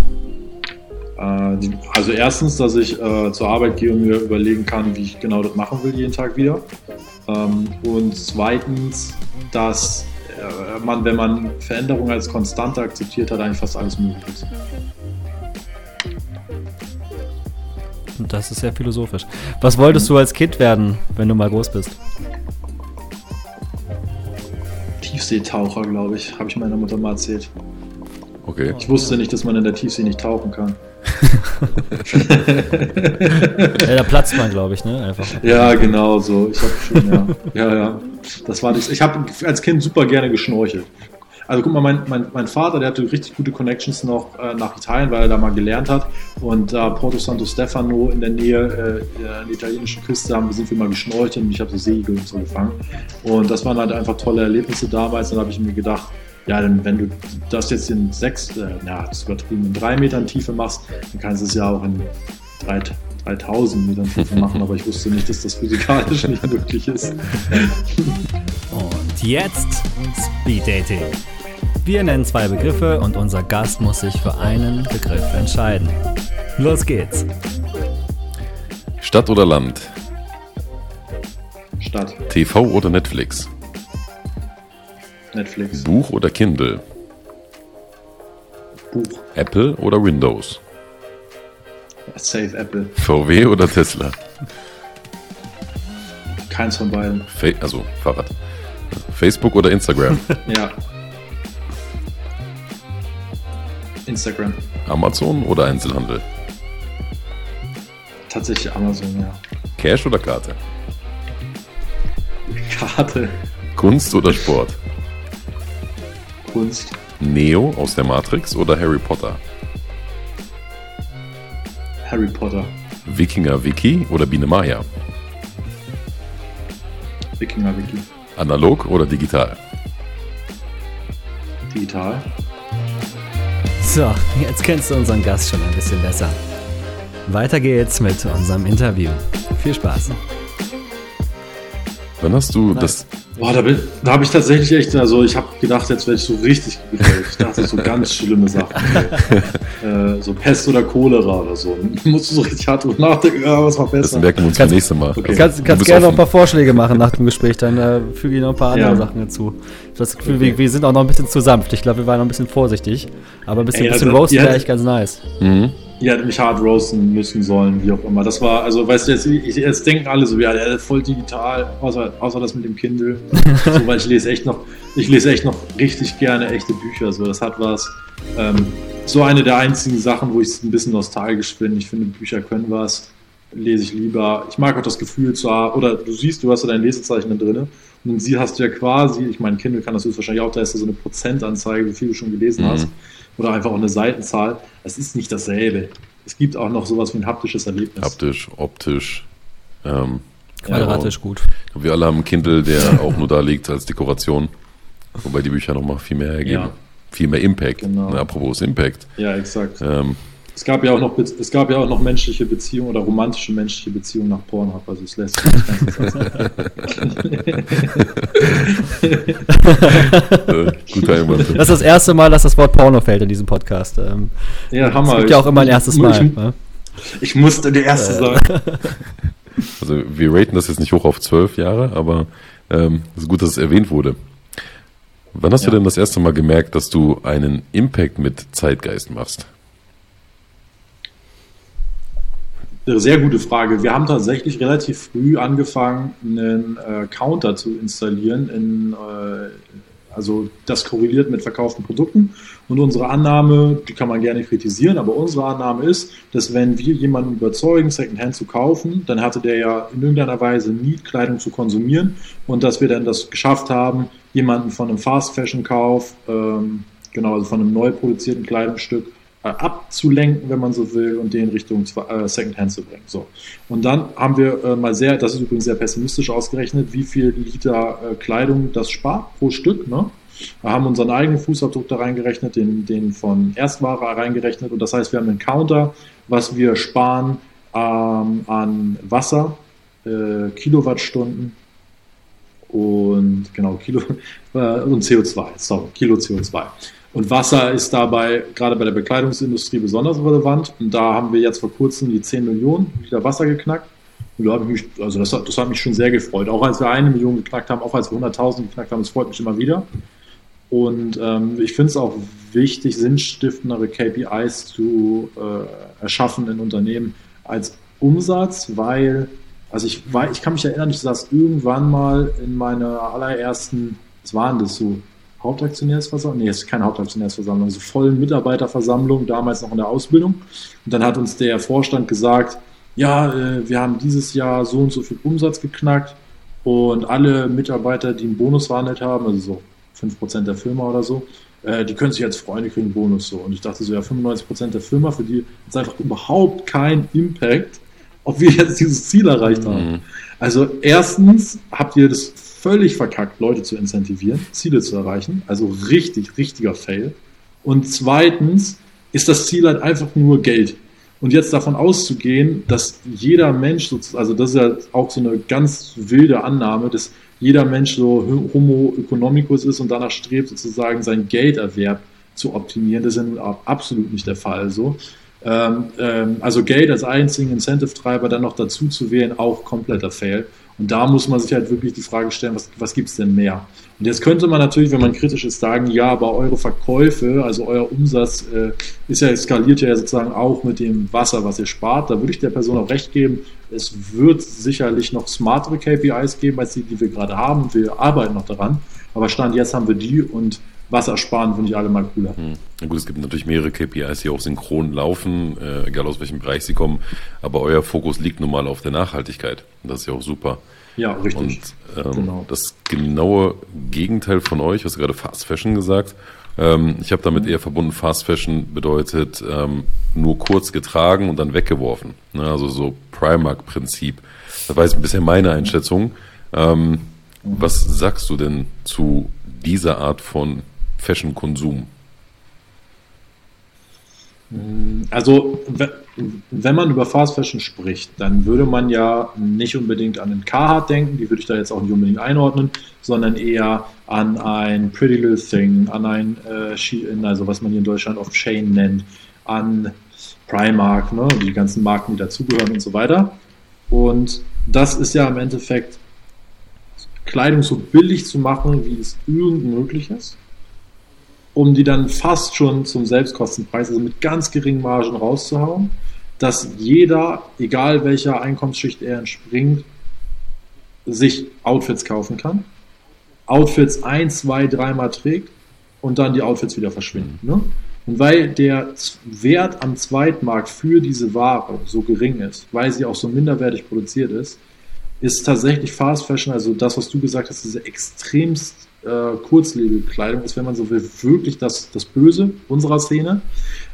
S3: Äh, also erstens, dass ich äh, zur Arbeit gehe und mir überlegen kann, wie ich genau das machen will, jeden Tag wieder. Ähm, und zweitens, dass äh, man, wenn man Veränderungen als Konstante akzeptiert hat, eigentlich fast alles möglich ist.
S1: Und das ist sehr philosophisch. Was wolltest du als Kind werden, wenn du mal groß bist?
S3: Tiefseetaucher, glaube ich. Habe ich meiner Mutter mal erzählt.
S2: Okay.
S3: Ich wusste nicht, dass man in der Tiefsee nicht tauchen kann.
S1: ja, da platzt man, glaube ich, ne? Einfach.
S3: Ja, genau so. Ich habe schon, ja. Ja, ja. Das war das. Ich habe als Kind super gerne geschnorchelt. Also guck mal, mein, mein, mein Vater, der hatte richtig gute Connections noch äh, nach Italien, weil er da mal gelernt hat. Und da äh, Porto Santo Stefano in der Nähe äh, an der italienischen Küste haben, sind wir mal geschnorchelt und ich habe so Segel und so gefangen. Und das waren halt einfach tolle Erlebnisse damals. Dann habe ich mir gedacht, ja, dann, wenn du das jetzt in sechs, äh, ja, das übertrieben, in drei Metern Tiefe machst, dann kannst du es ja auch in drei, 3000 Metern Tiefe machen, aber ich wusste nicht, dass das physikalisch nicht möglich ist.
S1: Und jetzt Speed Dating. Wir nennen zwei Begriffe und unser Gast muss sich für einen Begriff entscheiden. Los geht's.
S2: Stadt oder Land?
S3: Stadt.
S2: TV oder Netflix?
S3: Netflix.
S2: Buch oder Kindle?
S3: Buch.
S2: Apple oder Windows?
S3: Safe Apple.
S2: VW oder Tesla?
S3: Keins von beiden.
S2: Fa also Fahrrad. Facebook oder Instagram?
S3: ja. Instagram.
S2: Amazon oder Einzelhandel?
S3: Tatsächlich Amazon, ja.
S2: Cash oder Karte?
S3: Karte.
S2: Kunst oder Sport?
S3: Kunst.
S2: Neo aus der Matrix oder Harry Potter?
S3: Harry Potter.
S2: Wikinger Wiki oder Biene Maya?
S3: Wikinger Wiki.
S2: Analog oder digital?
S3: Digital.
S1: So, jetzt kennst du unseren Gast schon ein bisschen besser. Weiter geht's mit unserem Interview. Viel Spaß.
S2: Wann hast du das
S3: Boah, da, da habe ich tatsächlich echt, also ich habe gedacht, jetzt werde ich so richtig gegrellt. Ich dachte, so ganz schlimme Sachen. äh, so Pest oder Cholera oder so. Musst du so richtig hart drüber nachdenken, ja, was war besser.
S2: Das merken wir uns beim nächsten Mal.
S1: Okay. Kannst, kannst gerne noch ein paar Vorschläge machen nach dem Gespräch, dann äh, füge ich noch ein paar andere ja. Sachen hinzu. Ich habe das Gefühl, okay. wir, wir, sind auch noch ein bisschen zu sanft. Ich glaube, wir waren noch ein bisschen vorsichtig. Aber ein bisschen, Ey, bisschen also, Roast wäre echt ganz nice.
S3: Mhm. Ihr hättet mich hart roasten müssen sollen, wie auch immer. Das war, also weißt du, jetzt, jetzt denken alle so, ja, der ist voll digital, außer, außer das mit dem Kindle. so, weil ich lese echt noch, ich lese echt noch richtig gerne echte Bücher. So, das hat was. Ähm, so eine der einzigen Sachen, wo ich ein bisschen nostalgisch bin. Ich finde, Bücher können was, lese ich lieber. Ich mag auch das Gefühl zu haben, oder du siehst, du hast ja dein Lesezeichen da drin. Und sie hast du ja quasi, ich meine, Kindle kann das wahrscheinlich auch, da ist da so eine Prozentanzeige, wie viel du schon gelesen mhm. hast oder einfach auch eine Seitenzahl. Es ist nicht dasselbe. Es gibt auch noch sowas wie ein haptisches Erlebnis.
S2: Haptisch, optisch.
S1: Ähm, Quadratisch ja, gut.
S2: Wir alle haben einen Kindle, der auch nur da liegt als Dekoration. Wobei die Bücher nochmal viel mehr ergeben. Ja. Viel mehr Impact. Genau. Na, apropos Impact.
S3: Ja, exakt. Ähm, es gab ja auch noch, es gab ja auch noch menschliche Beziehungen oder romantische menschliche Beziehungen nach Pornhub, also es lässt sich nicht ganz
S1: Guter Einwand. Das ist das erste Mal, dass das Wort Porno fällt in diesem Podcast. Ähm,
S3: ja, Hammer. Es
S1: gibt ja auch immer ein erstes Mal.
S3: Ich,
S1: ne?
S3: ich musste der Erste sein.
S2: Also wir raten das jetzt nicht hoch auf zwölf Jahre, aber ähm, es ist gut, dass es erwähnt wurde. Wann hast ja. du denn das erste Mal gemerkt, dass du einen Impact mit Zeitgeist machst?
S3: Eine sehr gute Frage. Wir haben tatsächlich relativ früh angefangen, einen äh, Counter zu installieren. In, äh, also das korreliert mit verkauften Produkten. Und unsere Annahme, die kann man gerne kritisieren, aber unsere Annahme ist, dass wenn wir jemanden überzeugen, Secondhand zu kaufen, dann hatte der ja in irgendeiner Weise nie Kleidung zu konsumieren und dass wir dann das geschafft haben, jemanden von einem Fast-Fashion-Kauf, ähm, genau, also von einem neu produzierten Kleidungsstück, abzulenken, wenn man so will, und den Richtung äh, Secondhand zu bringen. So. Und dann haben wir äh, mal sehr, das ist übrigens sehr pessimistisch ausgerechnet, wie viel Liter äh, Kleidung das spart pro Stück. Ne? Wir haben unseren eigenen Fußabdruck da reingerechnet, den, den von Erstware reingerechnet. Und das heißt, wir haben einen Counter, was wir sparen ähm, an Wasser, äh, Kilowattstunden und genau, Kilo äh, und CO2, sorry, Kilo CO2. Und Wasser ist dabei gerade bei der Bekleidungsindustrie besonders relevant. Und da haben wir jetzt vor kurzem die 10 Millionen Liter Wasser geknackt. Und da habe ich mich, also das hat, das hat mich schon sehr gefreut. Auch als wir eine Million geknackt haben, auch als wir 100.000 geknackt haben, das freut mich immer wieder. Und ähm, ich finde es auch wichtig, sinnstiftendere KPIs zu äh, erschaffen in Unternehmen als Umsatz, weil, also ich, ich kann mich erinnern, ich saß irgendwann mal in meiner allerersten, was waren das so, Hauptaktionärsversammlung, nee, es ist keine Hauptaktionärsversammlung, also vollen Mitarbeiterversammlung, damals noch in der Ausbildung. Und dann hat uns der Vorstand gesagt, ja, äh, wir haben dieses Jahr so und so viel Umsatz geknackt und alle Mitarbeiter, die einen Bonus verhandelt haben, also so 5% der Firma oder so, äh, die können sich jetzt freuen, die kriegen einen Bonus so. Und ich dachte so, ja, 95% der Firma, für die ist einfach überhaupt kein Impact, ob wir jetzt dieses Ziel erreicht haben. Mhm. Also erstens habt ihr das völlig verkackt, Leute zu incentivieren, Ziele zu erreichen. Also richtig, richtiger Fail. Und zweitens ist das Ziel halt einfach nur Geld. Und jetzt davon auszugehen, dass jeder Mensch, also das ist ja auch so eine ganz wilde Annahme, dass jeder Mensch so Homo economicus ist und danach strebt, sozusagen seinen Gelderwerb zu optimieren. Das ist ja nun absolut nicht der Fall so. Ähm, ähm, also Geld als einzigen Incentive-Treiber dann noch dazu zu wählen, auch kompletter Fail. Und da muss man sich halt wirklich die Frage stellen, was, was gibt es denn mehr? Und jetzt könnte man natürlich, wenn man kritisch ist, sagen, ja, aber eure Verkäufe, also euer Umsatz äh, ist ja, skaliert ja sozusagen auch mit dem Wasser, was ihr spart. Da würde ich der Person auch recht geben. Es wird sicherlich noch smartere KPIs geben, als die, die wir gerade haben. Wir arbeiten noch daran. Aber Stand jetzt haben wir die und Wasser sparen finde ich alle mal cooler.
S2: Hm. Gut, es gibt natürlich mehrere KPIs, die auch synchron laufen, äh, egal aus welchem Bereich sie kommen. Aber euer Fokus liegt nun mal auf der Nachhaltigkeit. Das ist ja auch super.
S3: Ja, richtig.
S2: Und ähm, genau. das genaue Gegenteil von euch, was gerade Fast Fashion gesagt. Ähm, ich habe damit mhm. eher verbunden, Fast Fashion bedeutet ähm, nur kurz getragen und dann weggeworfen. Ne? Also so Primark-Prinzip. Das war jetzt bisher meine Einschätzung. Ähm, was sagst du denn zu dieser Art von Fashion-Konsum?
S3: Also, wenn man über Fast Fashion spricht, dann würde man ja nicht unbedingt an den Carhartt denken, die würde ich da jetzt auch nicht unbedingt einordnen, sondern eher an ein Pretty Little Thing, an ein äh, also was man hier in Deutschland oft Chain nennt, an Primark, ne, die ganzen Marken, die dazugehören und so weiter. Und das ist ja im Endeffekt Kleidung so billig zu machen, wie es irgend möglich ist um die dann fast schon zum Selbstkostenpreis, also mit ganz geringen Margen rauszuhauen, dass jeder, egal welcher Einkommensschicht er entspringt, sich Outfits kaufen kann. Outfits ein, zwei, dreimal trägt und dann die Outfits wieder verschwinden. Ne? Und weil der Wert am Zweitmarkt für diese Ware so gering ist, weil sie auch so minderwertig produziert ist, ist tatsächlich Fast Fashion, also das, was du gesagt hast, diese extremst äh, Kurzlebekleidung ist, wenn man so will, wirklich das, das Böse unserer Szene.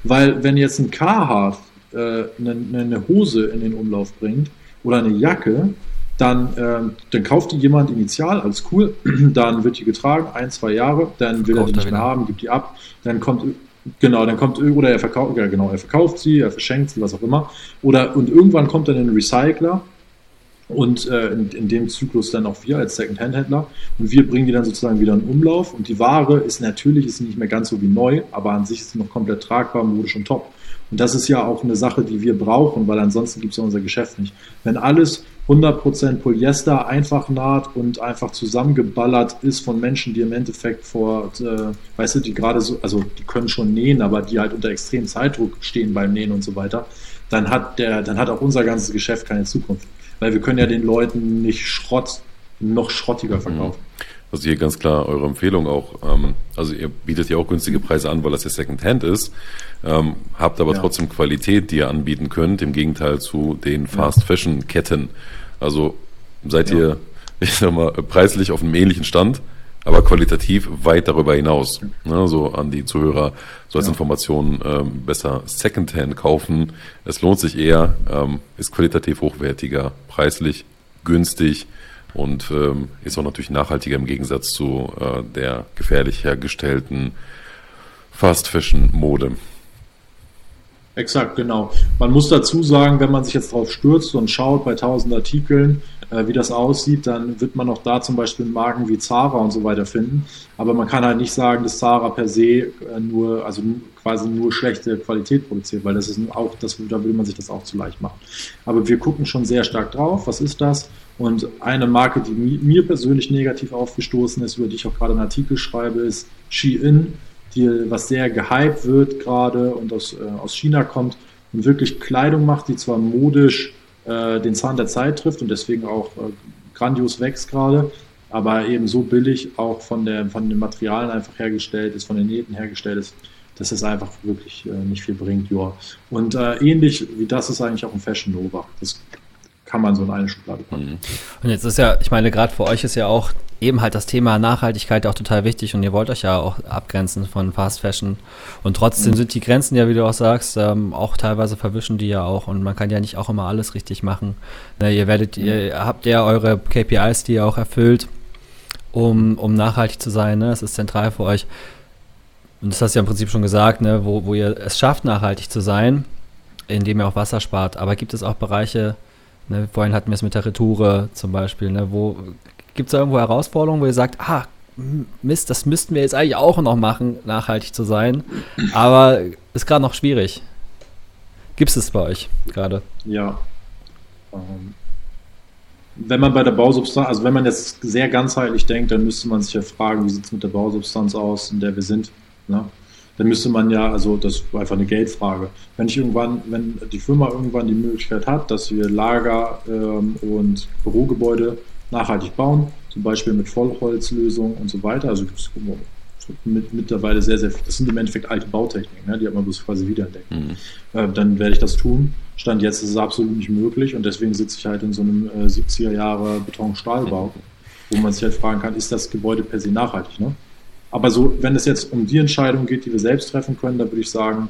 S3: Weil wenn jetzt ein Carhartt äh, eine, eine Hose in den Umlauf bringt oder eine Jacke, dann, äh, dann kauft die jemand initial, alles cool, dann wird die getragen, ein, zwei Jahre, dann will Verkauft er die nicht mehr haben, gibt die ab, dann kommt Genau, dann kommt oder er verkauft, ja, genau, er verkauft sie, er verschenkt sie, was auch immer. Oder und irgendwann kommt dann ein Recycler und äh, in, in, dem Zyklus dann auch wir als Second-Hand-Händler und wir bringen die dann sozusagen wieder in Umlauf und die Ware ist natürlich ist nicht mehr ganz so wie neu, aber an sich ist sie noch komplett tragbar, modisch und top. Und das ist ja auch eine Sache, die wir brauchen, weil ansonsten gibt es ja unser Geschäft nicht. Wenn alles 100% Polyester einfach naht und einfach zusammengeballert ist von Menschen, die im Endeffekt vor, äh, weißt du, die gerade so, also die können schon nähen, aber die halt unter extremem Zeitdruck stehen beim Nähen und so weiter, dann hat der, dann hat auch unser ganzes Geschäft keine Zukunft weil wir können ja den Leuten nicht Schrott noch schrottiger verkaufen.
S2: Also hier ganz klar eure Empfehlung auch. Ähm, also ihr bietet ja auch günstige Preise an, weil das ja Secondhand ist, ähm, habt aber ja. trotzdem Qualität, die ihr anbieten könnt, im Gegenteil zu den Fast Fashion Ketten. Also seid ja. ihr, ich sag mal, preislich auf einem ähnlichen Stand, aber qualitativ weit darüber hinaus. Ne, so an die Zuhörer, so als ja. Information ähm, besser Secondhand kaufen. Es lohnt sich eher, ähm, ist qualitativ hochwertiger, preislich günstig und ähm, ist auch natürlich nachhaltiger im Gegensatz zu äh, der gefährlich hergestellten Fast Fashion Mode.
S3: Exakt, genau. Man muss dazu sagen, wenn man sich jetzt drauf stürzt und schaut bei tausend Artikeln, wie das aussieht, dann wird man auch da zum Beispiel Marken wie Zara und so weiter finden. Aber man kann halt nicht sagen, dass Zara per se äh, nur, also quasi nur schlechte Qualität produziert, weil das ist auch, das, da will man sich das auch zu leicht machen. Aber wir gucken schon sehr stark drauf, was ist das? Und eine Marke, die mir persönlich negativ aufgestoßen ist, über die ich auch gerade einen Artikel schreibe, ist Shein die, was sehr gehypt wird gerade und aus, äh, aus China kommt und wirklich Kleidung macht, die zwar modisch äh, den Zahn der Zeit trifft und deswegen auch äh, grandios wächst gerade, aber eben so billig auch von, der, von den Materialien einfach hergestellt ist, von den Nähten hergestellt ist, dass es einfach wirklich äh, nicht viel bringt. Ja. Und äh, ähnlich wie das ist eigentlich auch ein Fashion Nova. Das kann man so in eine Schublade packen. Mhm.
S1: Und jetzt ist ja, ich meine, gerade für euch ist ja auch eben halt das Thema Nachhaltigkeit auch total wichtig und ihr wollt euch ja auch abgrenzen von Fast Fashion. Und trotzdem mhm. sind die Grenzen ja, wie du auch sagst, ähm, auch teilweise verwischen die ja auch und man kann ja nicht auch immer alles richtig machen. Ne, ihr werdet, mhm. ihr habt ja eure KPIs, die ihr auch erfüllt, um, um nachhaltig zu sein. Ne? Das ist zentral für euch. Und das hast du ja im Prinzip schon gesagt, ne? wo, wo ihr es schafft, nachhaltig zu sein, indem ihr auch Wasser spart. Aber gibt es auch Bereiche, Ne, vorhin hatten wir es mit der Retoure zum Beispiel. Ne, gibt es da irgendwo Herausforderungen, wo ihr sagt, ah, Mist, das müssten wir jetzt eigentlich auch noch machen, nachhaltig zu sein, aber ist gerade noch schwierig. Gibt es bei euch gerade?
S3: Ja. Ähm, wenn man bei der Bausubstanz, also wenn man jetzt sehr ganzheitlich denkt, dann müsste man sich ja fragen, wie sieht es mit der Bausubstanz aus, in der wir sind. Ne? Dann müsste man ja, also das ist einfach eine Geldfrage. Wenn ich irgendwann, wenn die Firma irgendwann die Möglichkeit hat, dass wir Lager ähm, und Bürogebäude nachhaltig bauen, zum Beispiel mit Vollholzlösungen und so weiter, also gibt es mit, mittlerweile sehr, sehr, das sind im Endeffekt alte Bautechniken, ne? die hat man bloß quasi wiederentdeckt. Mhm. Äh, dann werde ich das tun. Stand jetzt ist es absolut nicht möglich und deswegen sitze ich halt in so einem äh, 70er Jahre Beton-Stahlbau, wo man sich halt fragen kann, ist das Gebäude per se nachhaltig? Ne? Aber so, wenn es jetzt um die Entscheidung geht, die wir selbst treffen können, da würde ich sagen,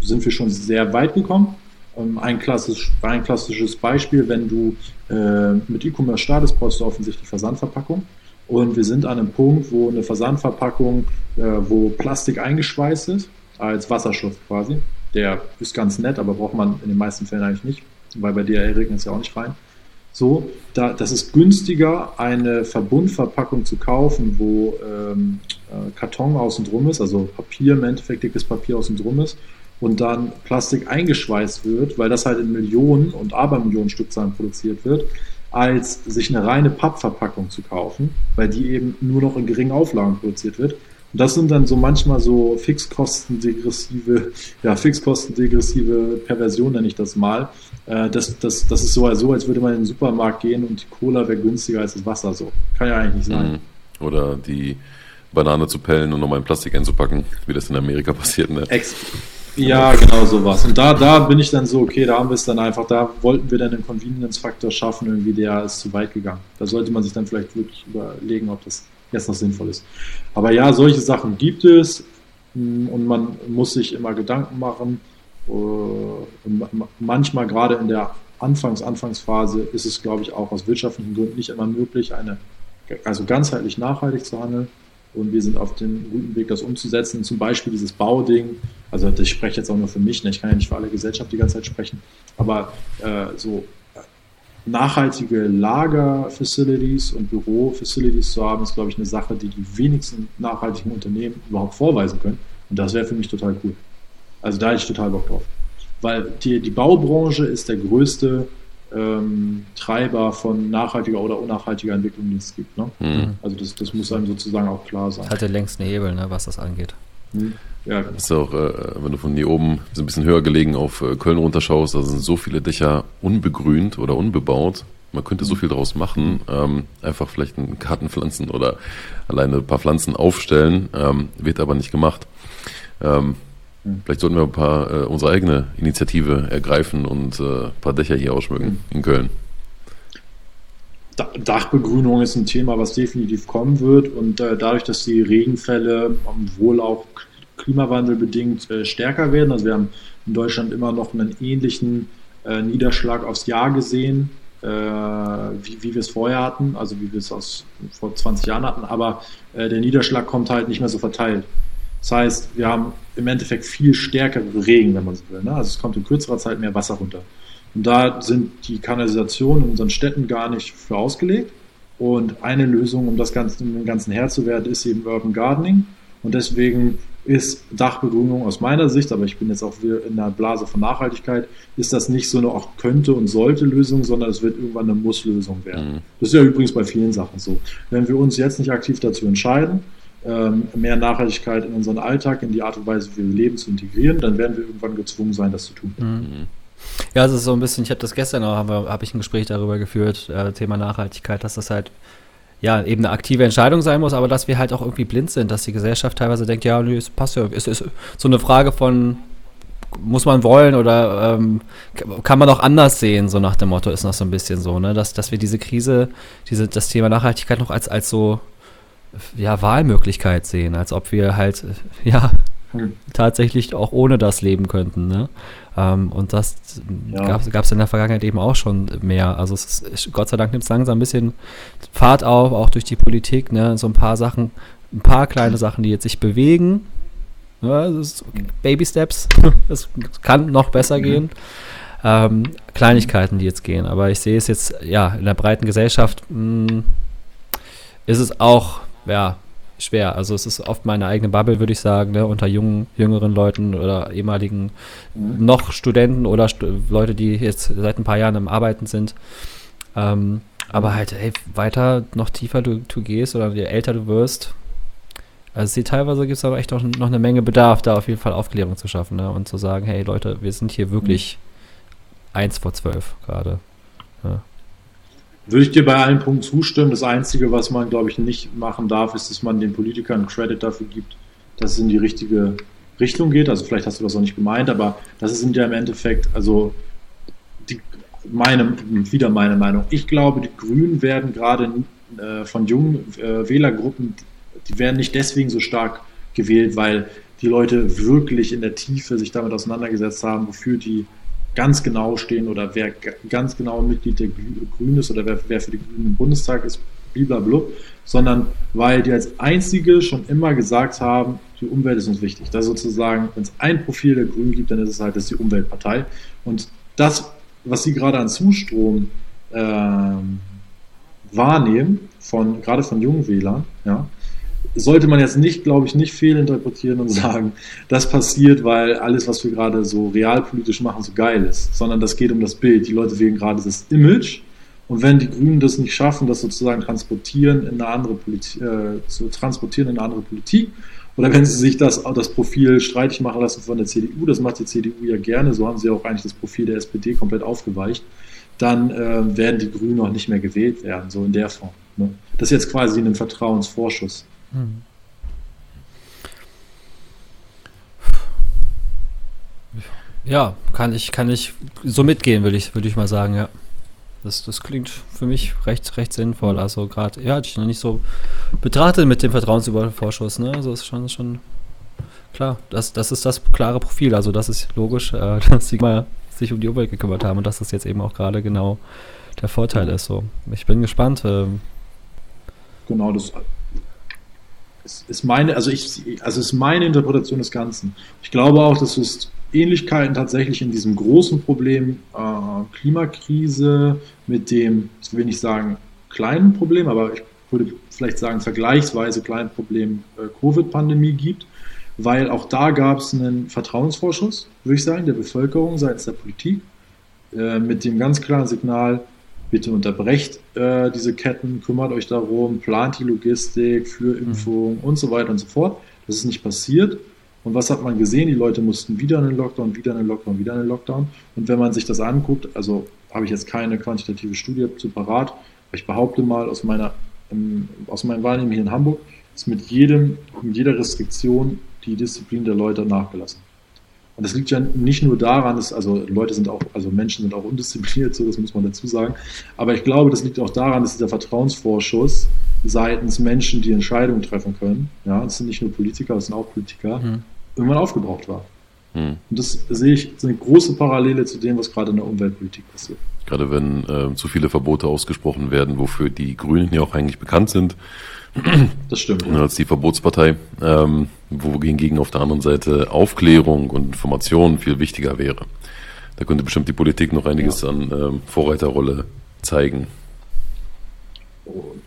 S3: sind wir schon sehr weit gekommen. Ähm, ein, klassisch, ein klassisches Beispiel, wenn du äh, mit E-Commerce startest, brauchst du offensichtlich Versandverpackung. Und wir sind an einem Punkt, wo eine Versandverpackung, äh, wo Plastik eingeschweißt ist, als Wasserstoff quasi. Der ist ganz nett, aber braucht man in den meisten Fällen eigentlich nicht, weil bei DRL regnet es ja auch nicht rein. So, da, das ist günstiger, eine Verbundverpackung zu kaufen, wo ähm, äh, Karton außen drum ist, also Papier, im Endeffekt dickes Papier außen drum ist und dann Plastik eingeschweißt wird, weil das halt in Millionen und Abermillionen Stückzahlen produziert wird, als sich eine reine Pappverpackung zu kaufen, weil die eben nur noch in geringen Auflagen produziert wird. Und das sind dann so manchmal so Fixkostendegressive, ja, Fixkostendegressive Perversion nenne ich das mal. Äh, das, das, das ist so, also, als würde man in den Supermarkt gehen und die Cola wäre günstiger als das Wasser. So kann ja eigentlich nicht sein.
S2: Mhm. Oder die Banane zu pellen und nochmal in Plastik einzupacken, wie das in Amerika passiert. Ne?
S3: Ex ja, genau sowas. Und da, da bin ich dann so, okay, da haben wir es dann einfach, da wollten wir dann einen Convenience-Faktor schaffen, irgendwie der ist zu weit gegangen. Da sollte man sich dann vielleicht wirklich überlegen, ob das jetzt noch sinnvoll ist. Aber ja, solche Sachen gibt es mm, und man muss sich immer Gedanken machen. Äh, und manchmal gerade in der Anfangs-, Anfangsphase ist es, glaube ich, auch aus wirtschaftlichen Gründen nicht immer möglich, eine, also ganzheitlich nachhaltig zu handeln. Und wir sind auf dem guten Weg, das umzusetzen. Zum Beispiel dieses Bauding. Also ich spreche jetzt auch nur für mich, ne? ich kann ja nicht für alle Gesellschaft die ganze Zeit sprechen. Aber äh, so äh, nachhaltige Lager-Facilities und Büro-Facilities zu haben, ist, glaube ich, eine Sache, die die wenigsten nachhaltigen Unternehmen überhaupt vorweisen können. Und das wäre für mich total cool. Also da hätte ich total Bock drauf. Weil die, die Baubranche ist der größte ähm, Treiber von nachhaltiger oder unnachhaltiger Entwicklung, die es gibt. Ne? Mhm. Also das, das muss einem sozusagen auch klar sein. Das
S1: hat der längste Hebel, ne, was das angeht.
S2: Mhm. Ja, Das ist auch, äh, wenn du von hier oben so ein bisschen höher gelegen auf äh, Köln runterschaust, da sind so viele Dächer unbegrünt oder unbebaut. Man könnte so viel daraus machen, ähm, einfach vielleicht einen Garten pflanzen oder alleine ein paar Pflanzen aufstellen, ähm, wird aber nicht gemacht. Ähm, Vielleicht sollten wir ein paar äh, unsere eigene Initiative ergreifen und äh, ein paar Dächer hier ausschmücken mhm. in Köln.
S3: Dachbegrünung ist ein Thema, was definitiv kommen wird und äh, dadurch, dass die Regenfälle wohl auch klimawandelbedingt äh, stärker werden, also wir haben in Deutschland immer noch einen ähnlichen äh, Niederschlag aufs Jahr gesehen, äh, wie, wie wir es vorher hatten, also wie wir es aus, vor 20 Jahren hatten, aber der Niederschlag kommt halt nicht mehr so verteilt. Das heißt, wir haben im Endeffekt viel stärkere Regen, wenn man so will. Ne? Also es kommt in kürzerer Zeit mehr Wasser runter. Und da sind die Kanalisationen in unseren Städten gar nicht für ausgelegt. Und eine Lösung, um das Ganze, um dem Ganzen Herr zu werden, ist eben Urban Gardening. Und deswegen ist Dachbegrünung aus meiner Sicht, aber ich bin jetzt auch in der Blase von Nachhaltigkeit, ist das nicht so eine auch könnte und sollte Lösung, sondern es wird irgendwann eine Muss-Lösung werden. Mhm. Das ist ja übrigens bei vielen Sachen so. Wenn wir uns jetzt nicht aktiv dazu entscheiden, mehr Nachhaltigkeit in unseren Alltag, in die Art und Weise, wie wir leben, zu integrieren, dann werden wir irgendwann gezwungen sein, das zu tun. Mhm.
S1: Ja, es ist so ein bisschen, ich habe das gestern auch, habe hab ich ein Gespräch darüber geführt, äh, Thema Nachhaltigkeit, dass das halt ja, eben eine aktive Entscheidung sein muss, aber dass wir halt auch irgendwie blind sind, dass die Gesellschaft teilweise denkt, ja, nö, es passt ja, es ist so eine Frage von, muss man wollen oder ähm, kann man auch anders sehen, so nach dem Motto ist noch so ein bisschen so, ne, dass, dass wir diese Krise, diese, das Thema Nachhaltigkeit noch als, als so ja, Wahlmöglichkeit sehen, als ob wir halt, ja, hm. tatsächlich auch ohne das leben könnten. Ne? Ähm, und das ja. gab es in der Vergangenheit eben auch schon mehr. Also es ist, Gott sei Dank nimmt es langsam ein bisschen Fahrt auf, auch durch die Politik. Ne? So ein paar Sachen, ein paar kleine Sachen, die jetzt sich bewegen. Ja, Baby Steps. Es kann noch besser mhm. gehen. Ähm, Kleinigkeiten, die jetzt gehen. Aber ich sehe es jetzt, ja, in der breiten Gesellschaft mh, hm, ist es auch ja, schwer. Also es ist oft meine eigene Bubble, würde ich sagen, ne, unter jungen, jüngeren Leuten oder ehemaligen mhm. noch Studenten oder Stu Leute, die jetzt seit ein paar Jahren am Arbeiten sind. Ähm, aber halt, ey, weiter, noch tiefer du, du gehst oder je älter du wirst, also sie teilweise gibt es aber echt noch, noch, eine Menge Bedarf, da auf jeden Fall Aufklärung zu schaffen ne? und zu sagen, hey Leute, wir sind hier wirklich mhm. eins vor zwölf gerade. Ja.
S3: Würde ich dir bei allen Punkten zustimmen. Das Einzige, was man, glaube ich, nicht machen darf, ist, dass man den Politikern Credit dafür gibt, dass es in die richtige Richtung geht. Also vielleicht hast du das auch nicht gemeint, aber das sind ja im Endeffekt, also die, meine, wieder meine Meinung. Ich glaube, die Grünen werden gerade äh, von jungen äh, Wählergruppen, die werden nicht deswegen so stark gewählt, weil die Leute wirklich in der Tiefe sich damit auseinandergesetzt haben, wofür die ganz genau stehen oder wer ganz genau Mitglied der Grünen ist oder wer, wer für die Grünen im Bundestag ist, blablabla, sondern weil die als einzige schon immer gesagt haben, die Umwelt ist uns wichtig. Das sozusagen, wenn es ein Profil der Grünen gibt, dann ist es halt das ist die Umweltpartei. Und das, was sie gerade an Zustrom äh, wahrnehmen, von, gerade von jungen Wählern, ja, sollte man jetzt nicht, glaube ich, nicht fehlinterpretieren und sagen, das passiert, weil alles, was wir gerade so realpolitisch machen, so geil ist, sondern das geht um das Bild. Die Leute wählen gerade das Image und wenn die Grünen das nicht schaffen, das sozusagen transportieren in eine andere Politik, äh, zu transportieren in eine andere Politik, oder wenn sie sich das, das Profil streitig machen lassen von der CDU, das macht die CDU ja gerne, so haben sie auch eigentlich das Profil der SPD komplett aufgeweicht, dann äh, werden die Grünen auch nicht mehr gewählt werden, so in der Form. Ne? Das ist jetzt quasi ein Vertrauensvorschuss. Hm.
S1: Ja, kann ich, kann ich so mitgehen, würde ich, würd ich mal sagen, ja. Das, das klingt für mich recht, recht sinnvoll. Also gerade, ja, hatte ich noch nicht so betrachtet mit dem Vertrauensübervorschuss, ne? Also ist schon, schon klar, das, das ist das klare Profil. Also das ist logisch, äh, dass sie mal sich um die Umwelt gekümmert haben und dass das jetzt eben auch gerade genau der Vorteil ist. So. Ich bin gespannt. Äh,
S3: genau, das ist meine, also ich, also ist meine Interpretation des Ganzen. Ich glaube auch, dass es Ähnlichkeiten tatsächlich in diesem großen Problem äh, Klimakrise mit dem, ich will nicht sagen kleinen Problem, aber ich würde vielleicht sagen vergleichsweise kleinen Problem äh, Covid-Pandemie gibt, weil auch da gab es einen Vertrauensvorschuss, würde ich sagen, der Bevölkerung seitens der Politik äh, mit dem ganz klaren Signal, bitte unterbrecht äh, diese Ketten, kümmert euch darum, plant die Logistik für mhm. Impfungen und so weiter und so fort. Das ist nicht passiert. Und was hat man gesehen? Die Leute mussten wieder einen Lockdown, wieder einen Lockdown, wieder einen Lockdown. Und wenn man sich das anguckt, also habe ich jetzt keine quantitative Studie zu parat, aber ich behaupte mal aus meiner ähm, aus meinem Wahrnehmen hier in Hamburg ist mit jedem, mit jeder Restriktion die Disziplin der Leute nachgelassen. Und das liegt ja nicht nur daran, dass, also Leute sind auch, also Menschen sind auch undiszipliniert, so das muss man dazu sagen. Aber ich glaube, das liegt auch daran, dass dieser Vertrauensvorschuss seitens Menschen, die Entscheidungen treffen können, ja, das sind nicht nur Politiker, das sind auch Politiker, mhm. irgendwann aufgebraucht war. Mhm. Und das sehe ich als eine große Parallele zu dem, was gerade in der Umweltpolitik passiert.
S2: Gerade wenn äh, zu viele Verbote ausgesprochen werden, wofür die Grünen ja auch eigentlich bekannt sind,
S3: das stimmt.
S2: Ja. Als die Verbotspartei, ähm, wohingegen auf der anderen Seite Aufklärung und Information viel wichtiger wäre. Da könnte bestimmt die Politik noch einiges ja. an ähm, Vorreiterrolle zeigen.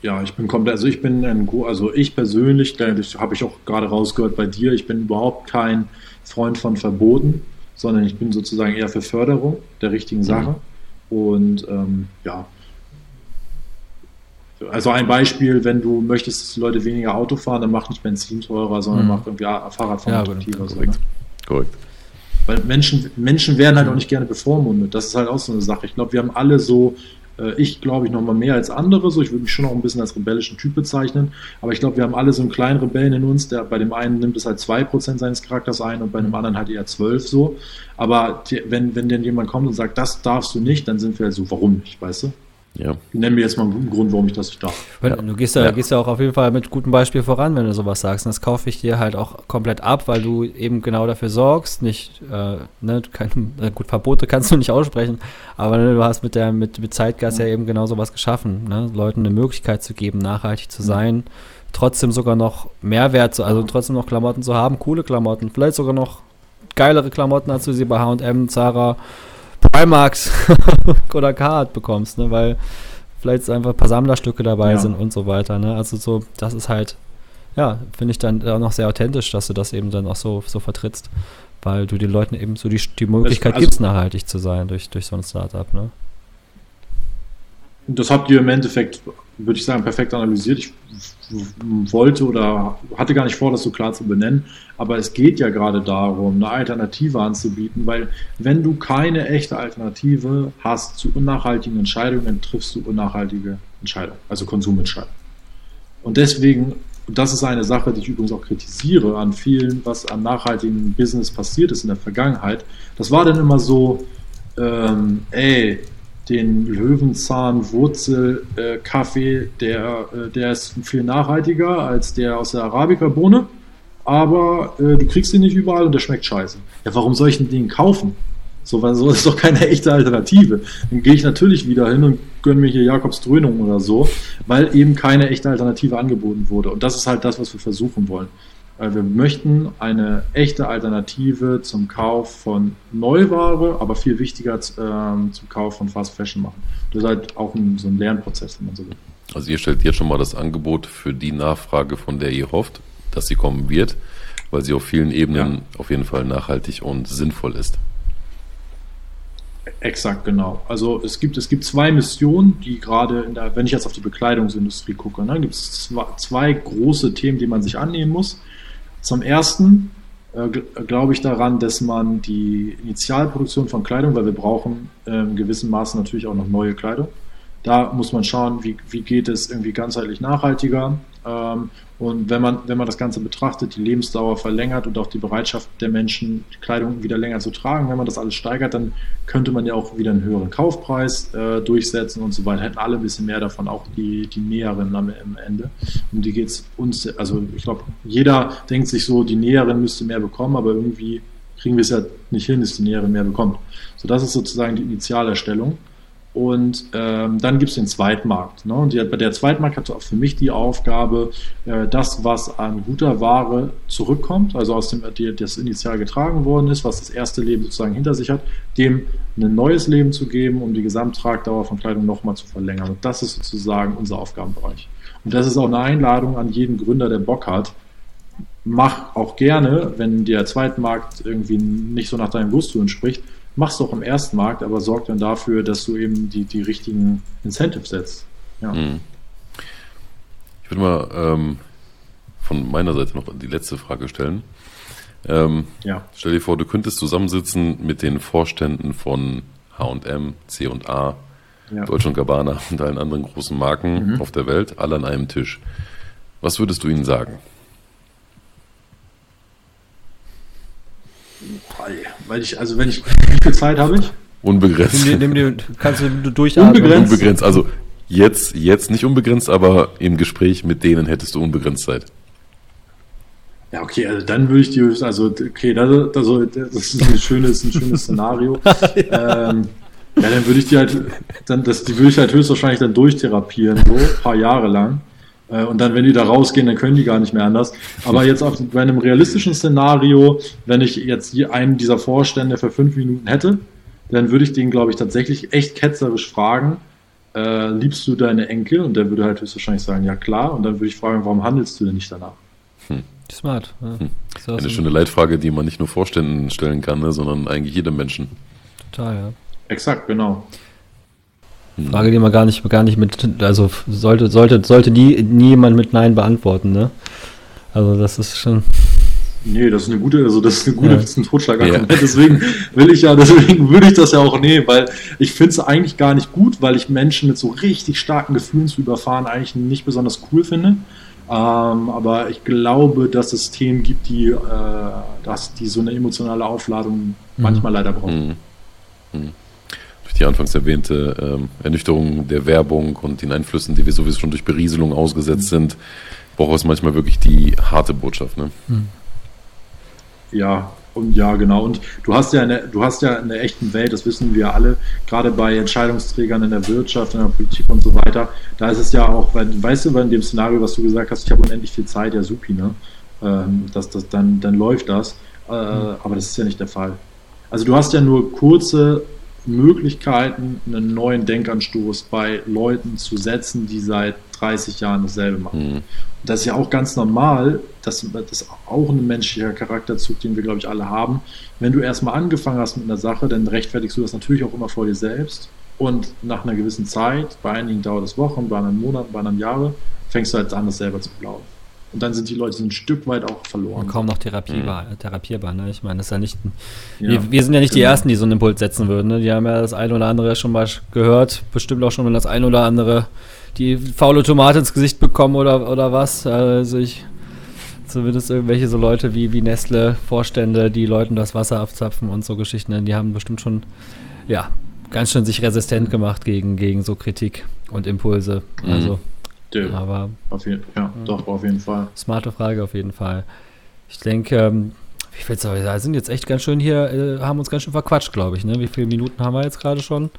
S3: Ja, ich bin komplett, also ich bin ein, also ich persönlich, das habe ich auch gerade rausgehört bei dir, ich bin überhaupt kein Freund von Verboten, sondern ich bin sozusagen eher für Förderung der richtigen Sache. Mhm. Und ähm, ja, also ein Beispiel, wenn du möchtest, dass die Leute weniger Auto fahren, dann mach nicht Benzin teurer, sondern mhm. mach irgendwie Fahrradfahren ja, attraktiver. Korrekt. So, ne? Weil Menschen, Menschen werden halt auch nicht gerne bevormundet. Das ist halt auch so eine Sache. Ich glaube, wir haben alle so, äh, ich glaube ich noch mal mehr als andere, so ich würde mich schon noch ein bisschen als rebellischen Typ bezeichnen, aber ich glaube, wir haben alle so einen kleinen Rebellen in uns, der bei dem einen nimmt es halt 2% seines Charakters ein und bei dem anderen halt eher 12 so. Aber die, wenn, wenn denn jemand kommt und sagt, das darfst du nicht, dann sind wir halt so, warum nicht, weißt du? Ja. Nenn mir jetzt mal einen guten Grund, warum ich das nicht darf.
S1: Ja. Du gehst ja, ja. gehst ja auch auf jeden Fall mit gutem Beispiel voran, wenn du sowas sagst. Und das kaufe ich dir halt auch komplett ab, weil du eben genau dafür sorgst, nicht, äh, ne, kein, gut, Verbote kannst du nicht aussprechen, aber ne, du hast mit der, mit, mit Zeitgas mhm. ja eben genau sowas geschaffen, ne, Leuten eine Möglichkeit zu geben, nachhaltig zu mhm. sein, trotzdem sogar noch Mehrwert zu, also trotzdem noch Klamotten zu haben, coole Klamotten, vielleicht sogar noch geilere Klamotten, als du sie bei H&M, Zara, Primax oder Card bekommst, ne? weil vielleicht einfach ein paar Sammlerstücke dabei ja. sind und so weiter. Ne? Also so, das ist halt ja, finde ich dann auch noch sehr authentisch, dass du das eben dann auch so, so vertrittst, weil du den Leuten eben so die, die Möglichkeit also, gibst, nachhaltig zu sein durch, durch so ein Startup. Ne?
S3: Das habt ihr im Endeffekt, würde ich sagen, perfekt analysiert. Ich wollte oder hatte gar nicht vor, das so klar zu benennen, aber es geht ja gerade darum, eine Alternative anzubieten, weil wenn du keine echte Alternative hast zu unnachhaltigen Entscheidungen, triffst du unnachhaltige Entscheidungen, also Konsumentscheidungen. Und deswegen, das ist eine Sache, die ich übrigens auch kritisiere an vielen, was an nachhaltigem Business passiert ist in der Vergangenheit. Das war dann immer so, ähm, ey, den Löwenzahn-Wurzel-Kaffee, äh, der, äh, der ist viel nachhaltiger als der aus der Arabica-Bohne, aber äh, du kriegst ihn nicht überall und der schmeckt scheiße. Ja, warum soll ich denn den kaufen? So, weil so ist doch keine echte Alternative. Dann gehe ich natürlich wieder hin und gönne mir hier Jakobs Dröhnung oder so, weil eben keine echte Alternative angeboten wurde. Und das ist halt das, was wir versuchen wollen. Weil wir möchten eine echte Alternative zum Kauf von Neuware, aber viel wichtiger ähm, zum Kauf von Fast Fashion machen. Das ist halt auch ein, so ein Lernprozess, wenn man so will.
S2: Also ihr stellt jetzt schon mal das Angebot für die Nachfrage, von der ihr hofft, dass sie kommen wird, weil sie auf vielen Ebenen ja. auf jeden Fall nachhaltig und sinnvoll ist.
S3: Exakt, genau. Also es gibt, es gibt zwei Missionen, die gerade in der, wenn ich jetzt auf die Bekleidungsindustrie gucke, ne, gibt es zwei, zwei große Themen, die man sich annehmen muss. Zum ersten äh, glaube ich daran, dass man die Initialproduktion von Kleidung, weil wir brauchen äh, in gewissem Maße natürlich auch noch neue Kleidung. Da muss man schauen, wie, wie geht es irgendwie ganzheitlich nachhaltiger. Ähm, und wenn man, wenn man das Ganze betrachtet, die Lebensdauer verlängert und auch die Bereitschaft der Menschen, Kleidung wieder länger zu tragen, wenn man das alles steigert, dann könnte man ja auch wieder einen höheren Kaufpreis äh, durchsetzen und so weiter. Hätten alle ein bisschen mehr davon, auch die, die Näheren am, Ende. Um die geht es uns, also ich glaube, jeder denkt sich so, die Näherin müsste mehr bekommen, aber irgendwie kriegen wir es ja nicht hin, dass die Näherin mehr bekommt. So, das ist sozusagen die Initialerstellung. Und ähm, dann gibt es den Zweitmarkt. Ne? Und die, der Zweitmarkt hat auch für mich die Aufgabe, äh, das, was an guter Ware zurückkommt, also aus dem, die, das initial getragen worden ist, was das erste Leben sozusagen hinter sich hat, dem ein neues Leben zu geben, um die Gesamttragdauer von Kleidung nochmal zu verlängern. Und das ist sozusagen unser Aufgabenbereich. Und das ist auch eine Einladung an jeden Gründer, der Bock hat. Mach auch gerne, wenn der Zweitmarkt irgendwie nicht so nach deinem Gusto entspricht, mach's doch im ersten Markt, aber sorg dann dafür, dass du eben die, die richtigen Incentives setzt. Ja. Mhm.
S2: Ich würde mal ähm, von meiner Seite noch die letzte Frage stellen. Ähm, ja. Stell dir vor, du könntest zusammensitzen mit den Vorständen von H&M, C&A, ja. Deutsch und Gabbana und allen anderen großen Marken mhm. auf der Welt, alle an einem Tisch. Was würdest du ihnen sagen?
S3: Weil ich, also wenn ich, wie viel Zeit habe ich?
S2: Unbegrenzt.
S1: Nimm, nimm, kannst du durchatmen.
S2: Unbegrenzt. Unbegrenzt. Also jetzt, jetzt nicht unbegrenzt, aber im Gespräch mit denen hättest du unbegrenzt Zeit.
S3: Ja, okay, also dann würde ich dir, also okay, das, also, das ist ein schönes, ein schönes Szenario. ja. Ähm, ja, dann würde ich die halt, dann, das, die würde ich halt höchstwahrscheinlich dann durchtherapieren, so, ein paar Jahre lang. Äh, und dann, wenn die da rausgehen, dann können die gar nicht mehr anders. Aber jetzt auf, bei einem realistischen Szenario, wenn ich jetzt einen dieser Vorstände für fünf Minuten hätte, dann würde ich den, glaube ich, tatsächlich echt ketzerisch fragen, äh, liebst du deine Enkel? Und der würde halt höchstwahrscheinlich sagen, ja klar. Und dann würde ich fragen, warum handelst du denn nicht danach?
S1: Hm. Smart. Ja. Hm.
S2: Eine schöne Leitfrage, die man nicht nur Vorständen stellen kann, ne, sondern eigentlich jedem Menschen.
S3: Total, ja. Exakt, genau.
S1: Frage, die man gar nicht, gar nicht mit, also sollte, sollte, sollte nie, nie jemand mit Nein beantworten, ne? Also das ist schon.
S3: Nee, das ist eine gute, also das ist eine gute, ja. das ist ein Totschlag. Ja. Deswegen will ich ja, deswegen würde ich das ja auch nehmen, weil ich finde es eigentlich gar nicht gut, weil ich Menschen mit so richtig starken Gefühlen zu überfahren eigentlich nicht besonders cool finde. Ähm, aber ich glaube, dass es Themen gibt, die, äh, dass die so eine emotionale Aufladung mhm. manchmal leider brauchen. Mhm.
S2: Mhm die anfangs erwähnte ähm, Ernüchterung der Werbung und den Einflüssen, die wir sowieso schon durch Berieselung ausgesetzt sind, braucht es manchmal wirklich die harte Botschaft. Ne? Hm.
S3: Ja, und ja, genau. Und du hast ja eine, du hast ja in der echten Welt, das wissen wir alle, gerade bei Entscheidungsträgern in der Wirtschaft, in der Politik und so weiter, da ist es ja auch, weil, weißt du, bei dem Szenario, was du gesagt hast, ich habe unendlich viel Zeit, ja supi, ne? Ähm, das, das, dann, dann läuft das. Äh, hm. Aber das ist ja nicht der Fall. Also du hast ja nur kurze Möglichkeiten, einen neuen Denkanstoß bei Leuten zu setzen, die seit 30 Jahren dasselbe machen. Mhm. das ist ja auch ganz normal, das, das ist auch ein menschlicher Charakterzug, den wir, glaube ich, alle haben. Wenn du erstmal angefangen hast mit einer Sache, dann rechtfertigst du das natürlich auch immer vor dir selbst. Und nach einer gewissen Zeit, bei einigen dauert es Wochen, bei anderen Monaten, bei anderen Jahren, fängst du halt an, das selber zu glauben. Und dann sind die Leute ein Stück weit auch verloren. Und
S1: kaum noch therapierbar. Mhm. therapierbar ne? Ich meine, das ist ja nicht. Ja, wir, wir, sind ja nicht genau. die Ersten, die so einen Impuls setzen würden. Ne? Die haben ja das eine oder andere schon mal gehört. Bestimmt auch schon, wenn das eine oder andere die faule Tomate ins Gesicht bekommen oder, oder was. Also ich. Zumindest irgendwelche so Leute wie, wie Nestle, Vorstände, die Leuten das Wasser abzapfen und so Geschichten, ne? die haben bestimmt schon, ja, ganz schön sich resistent gemacht gegen, gegen so Kritik und Impulse. Mhm. Also.
S3: Der, aber auf jeden, ja, ja, doch, auf jeden Fall.
S1: Smarte Frage auf jeden Fall. Ich denke, ähm, wie viel soll ich sind jetzt echt ganz schön hier, äh, haben uns ganz schön verquatscht, glaube ich. Ne? Wie viele Minuten haben wir jetzt gerade schon?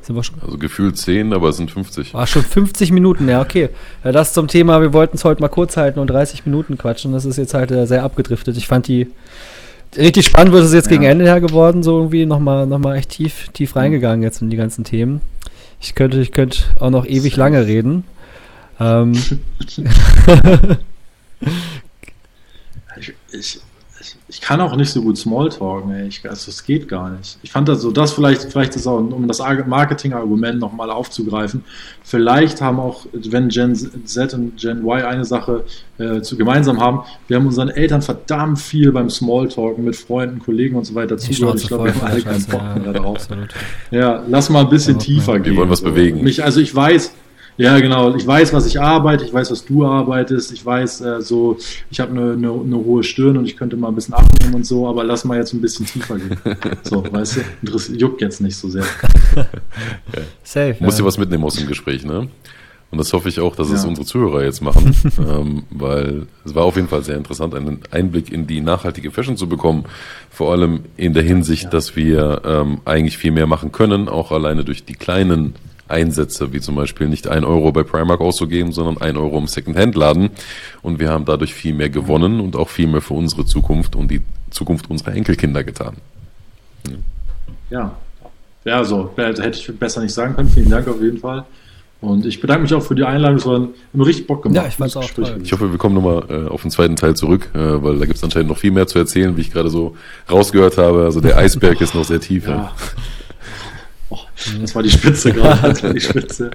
S2: Sind wir schon? Also gefühlt 10, aber es sind 50.
S1: Ah, schon 50 Minuten, ja, okay. Ja, das zum Thema, wir wollten es heute mal kurz halten und 30 Minuten quatschen. Das ist jetzt halt äh, sehr abgedriftet. Ich fand die richtig spannend, wird es jetzt ja. gegen Ende her geworden, so irgendwie nochmal noch mal echt tief, tief reingegangen jetzt in die ganzen Themen. Ich könnte, ich könnte auch noch ewig lange reden. Ähm.
S3: ich, ich, ich, kann auch nicht so gut Smalltalken, ey. Ich, also, das geht gar nicht. Ich fand das so, das vielleicht, vielleicht ist auch, um das Marketing-Argument nochmal aufzugreifen, vielleicht haben auch, wenn Gen Z und Gen Y eine Sache äh, zu, gemeinsam haben, wir haben unseren Eltern verdammt viel beim Smalltalken mit Freunden, Kollegen und so weiter zugehört. Ich glaube, wir haben alle keinen Bock mehr darauf. Ja, lass mal ein bisschen ja, tiefer gehen.
S2: Wir wollen was bewegen.
S3: Mich, also ich weiß, ja, genau. Ich weiß, was ich arbeite, ich weiß, was du arbeitest, ich weiß, äh, so, ich habe eine, eine, eine hohe Stirn und ich könnte mal ein bisschen abnehmen und so, aber lass mal jetzt ein bisschen tiefer gehen. So, weißt du, Interess juckt jetzt nicht so sehr.
S2: Safe. Muss ja. dir was mitnehmen aus dem Gespräch, ne? Und das hoffe ich auch, dass ja. es unsere Zuhörer jetzt machen, ähm, weil es war auf jeden Fall sehr interessant, einen Einblick in die nachhaltige Fashion zu bekommen. Vor allem in der Hinsicht, ja. dass wir ähm, eigentlich viel mehr machen können, auch alleine durch die kleinen Einsätze, wie zum Beispiel nicht ein Euro bei Primark auszugeben, sondern ein Euro im Secondhand-Laden. Und wir haben dadurch viel mehr gewonnen und auch viel mehr für unsere Zukunft und die Zukunft unserer Enkelkinder getan.
S3: Ja, ja, so hätte ich besser nicht sagen können. Vielen Dank auf jeden Fall. Und ich bedanke mich auch für die Einladung. Es war immer richtig Bock gemacht. Ja,
S1: ich fand's auch toll.
S2: Ich hoffe, wir kommen nochmal äh, auf den zweiten Teil zurück, äh, weil da gibt es anscheinend noch viel mehr zu erzählen, wie ich gerade so rausgehört habe. Also der Eisberg ist noch sehr tief. Ja.
S3: Oh, das war die Spitze gerade. Das war die Spitze.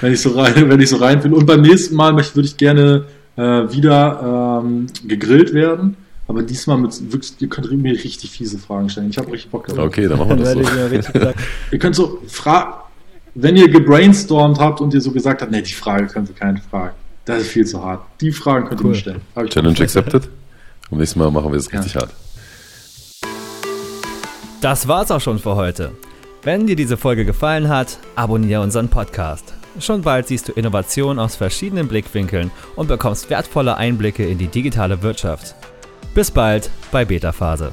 S3: wenn ich so rein, wenn ich so rein bin. Und beim nächsten Mal möchte, würde ich gerne äh, wieder ähm, gegrillt werden. Aber diesmal mit wirklich, ihr könnt mir richtig fiese Fragen stellen. Ich habe richtig Bock
S2: drauf. Okay, dann machen wir das so.
S3: ihr könnt so fragen, wenn ihr gebrainstormt habt und ihr so gesagt habt, nee, die Frage könnt ihr keine fragen. Das ist viel zu hart. Die Fragen könnt cool. ihr mir stellen.
S2: Challenge accepted. Und nächstes Mal machen wir es richtig ja. hart.
S1: Das war's auch schon für heute. Wenn dir diese Folge gefallen hat, abonniere unseren Podcast. Schon bald siehst du Innovationen aus verschiedenen Blickwinkeln und bekommst wertvolle Einblicke in die digitale Wirtschaft. Bis bald bei Beta Phase.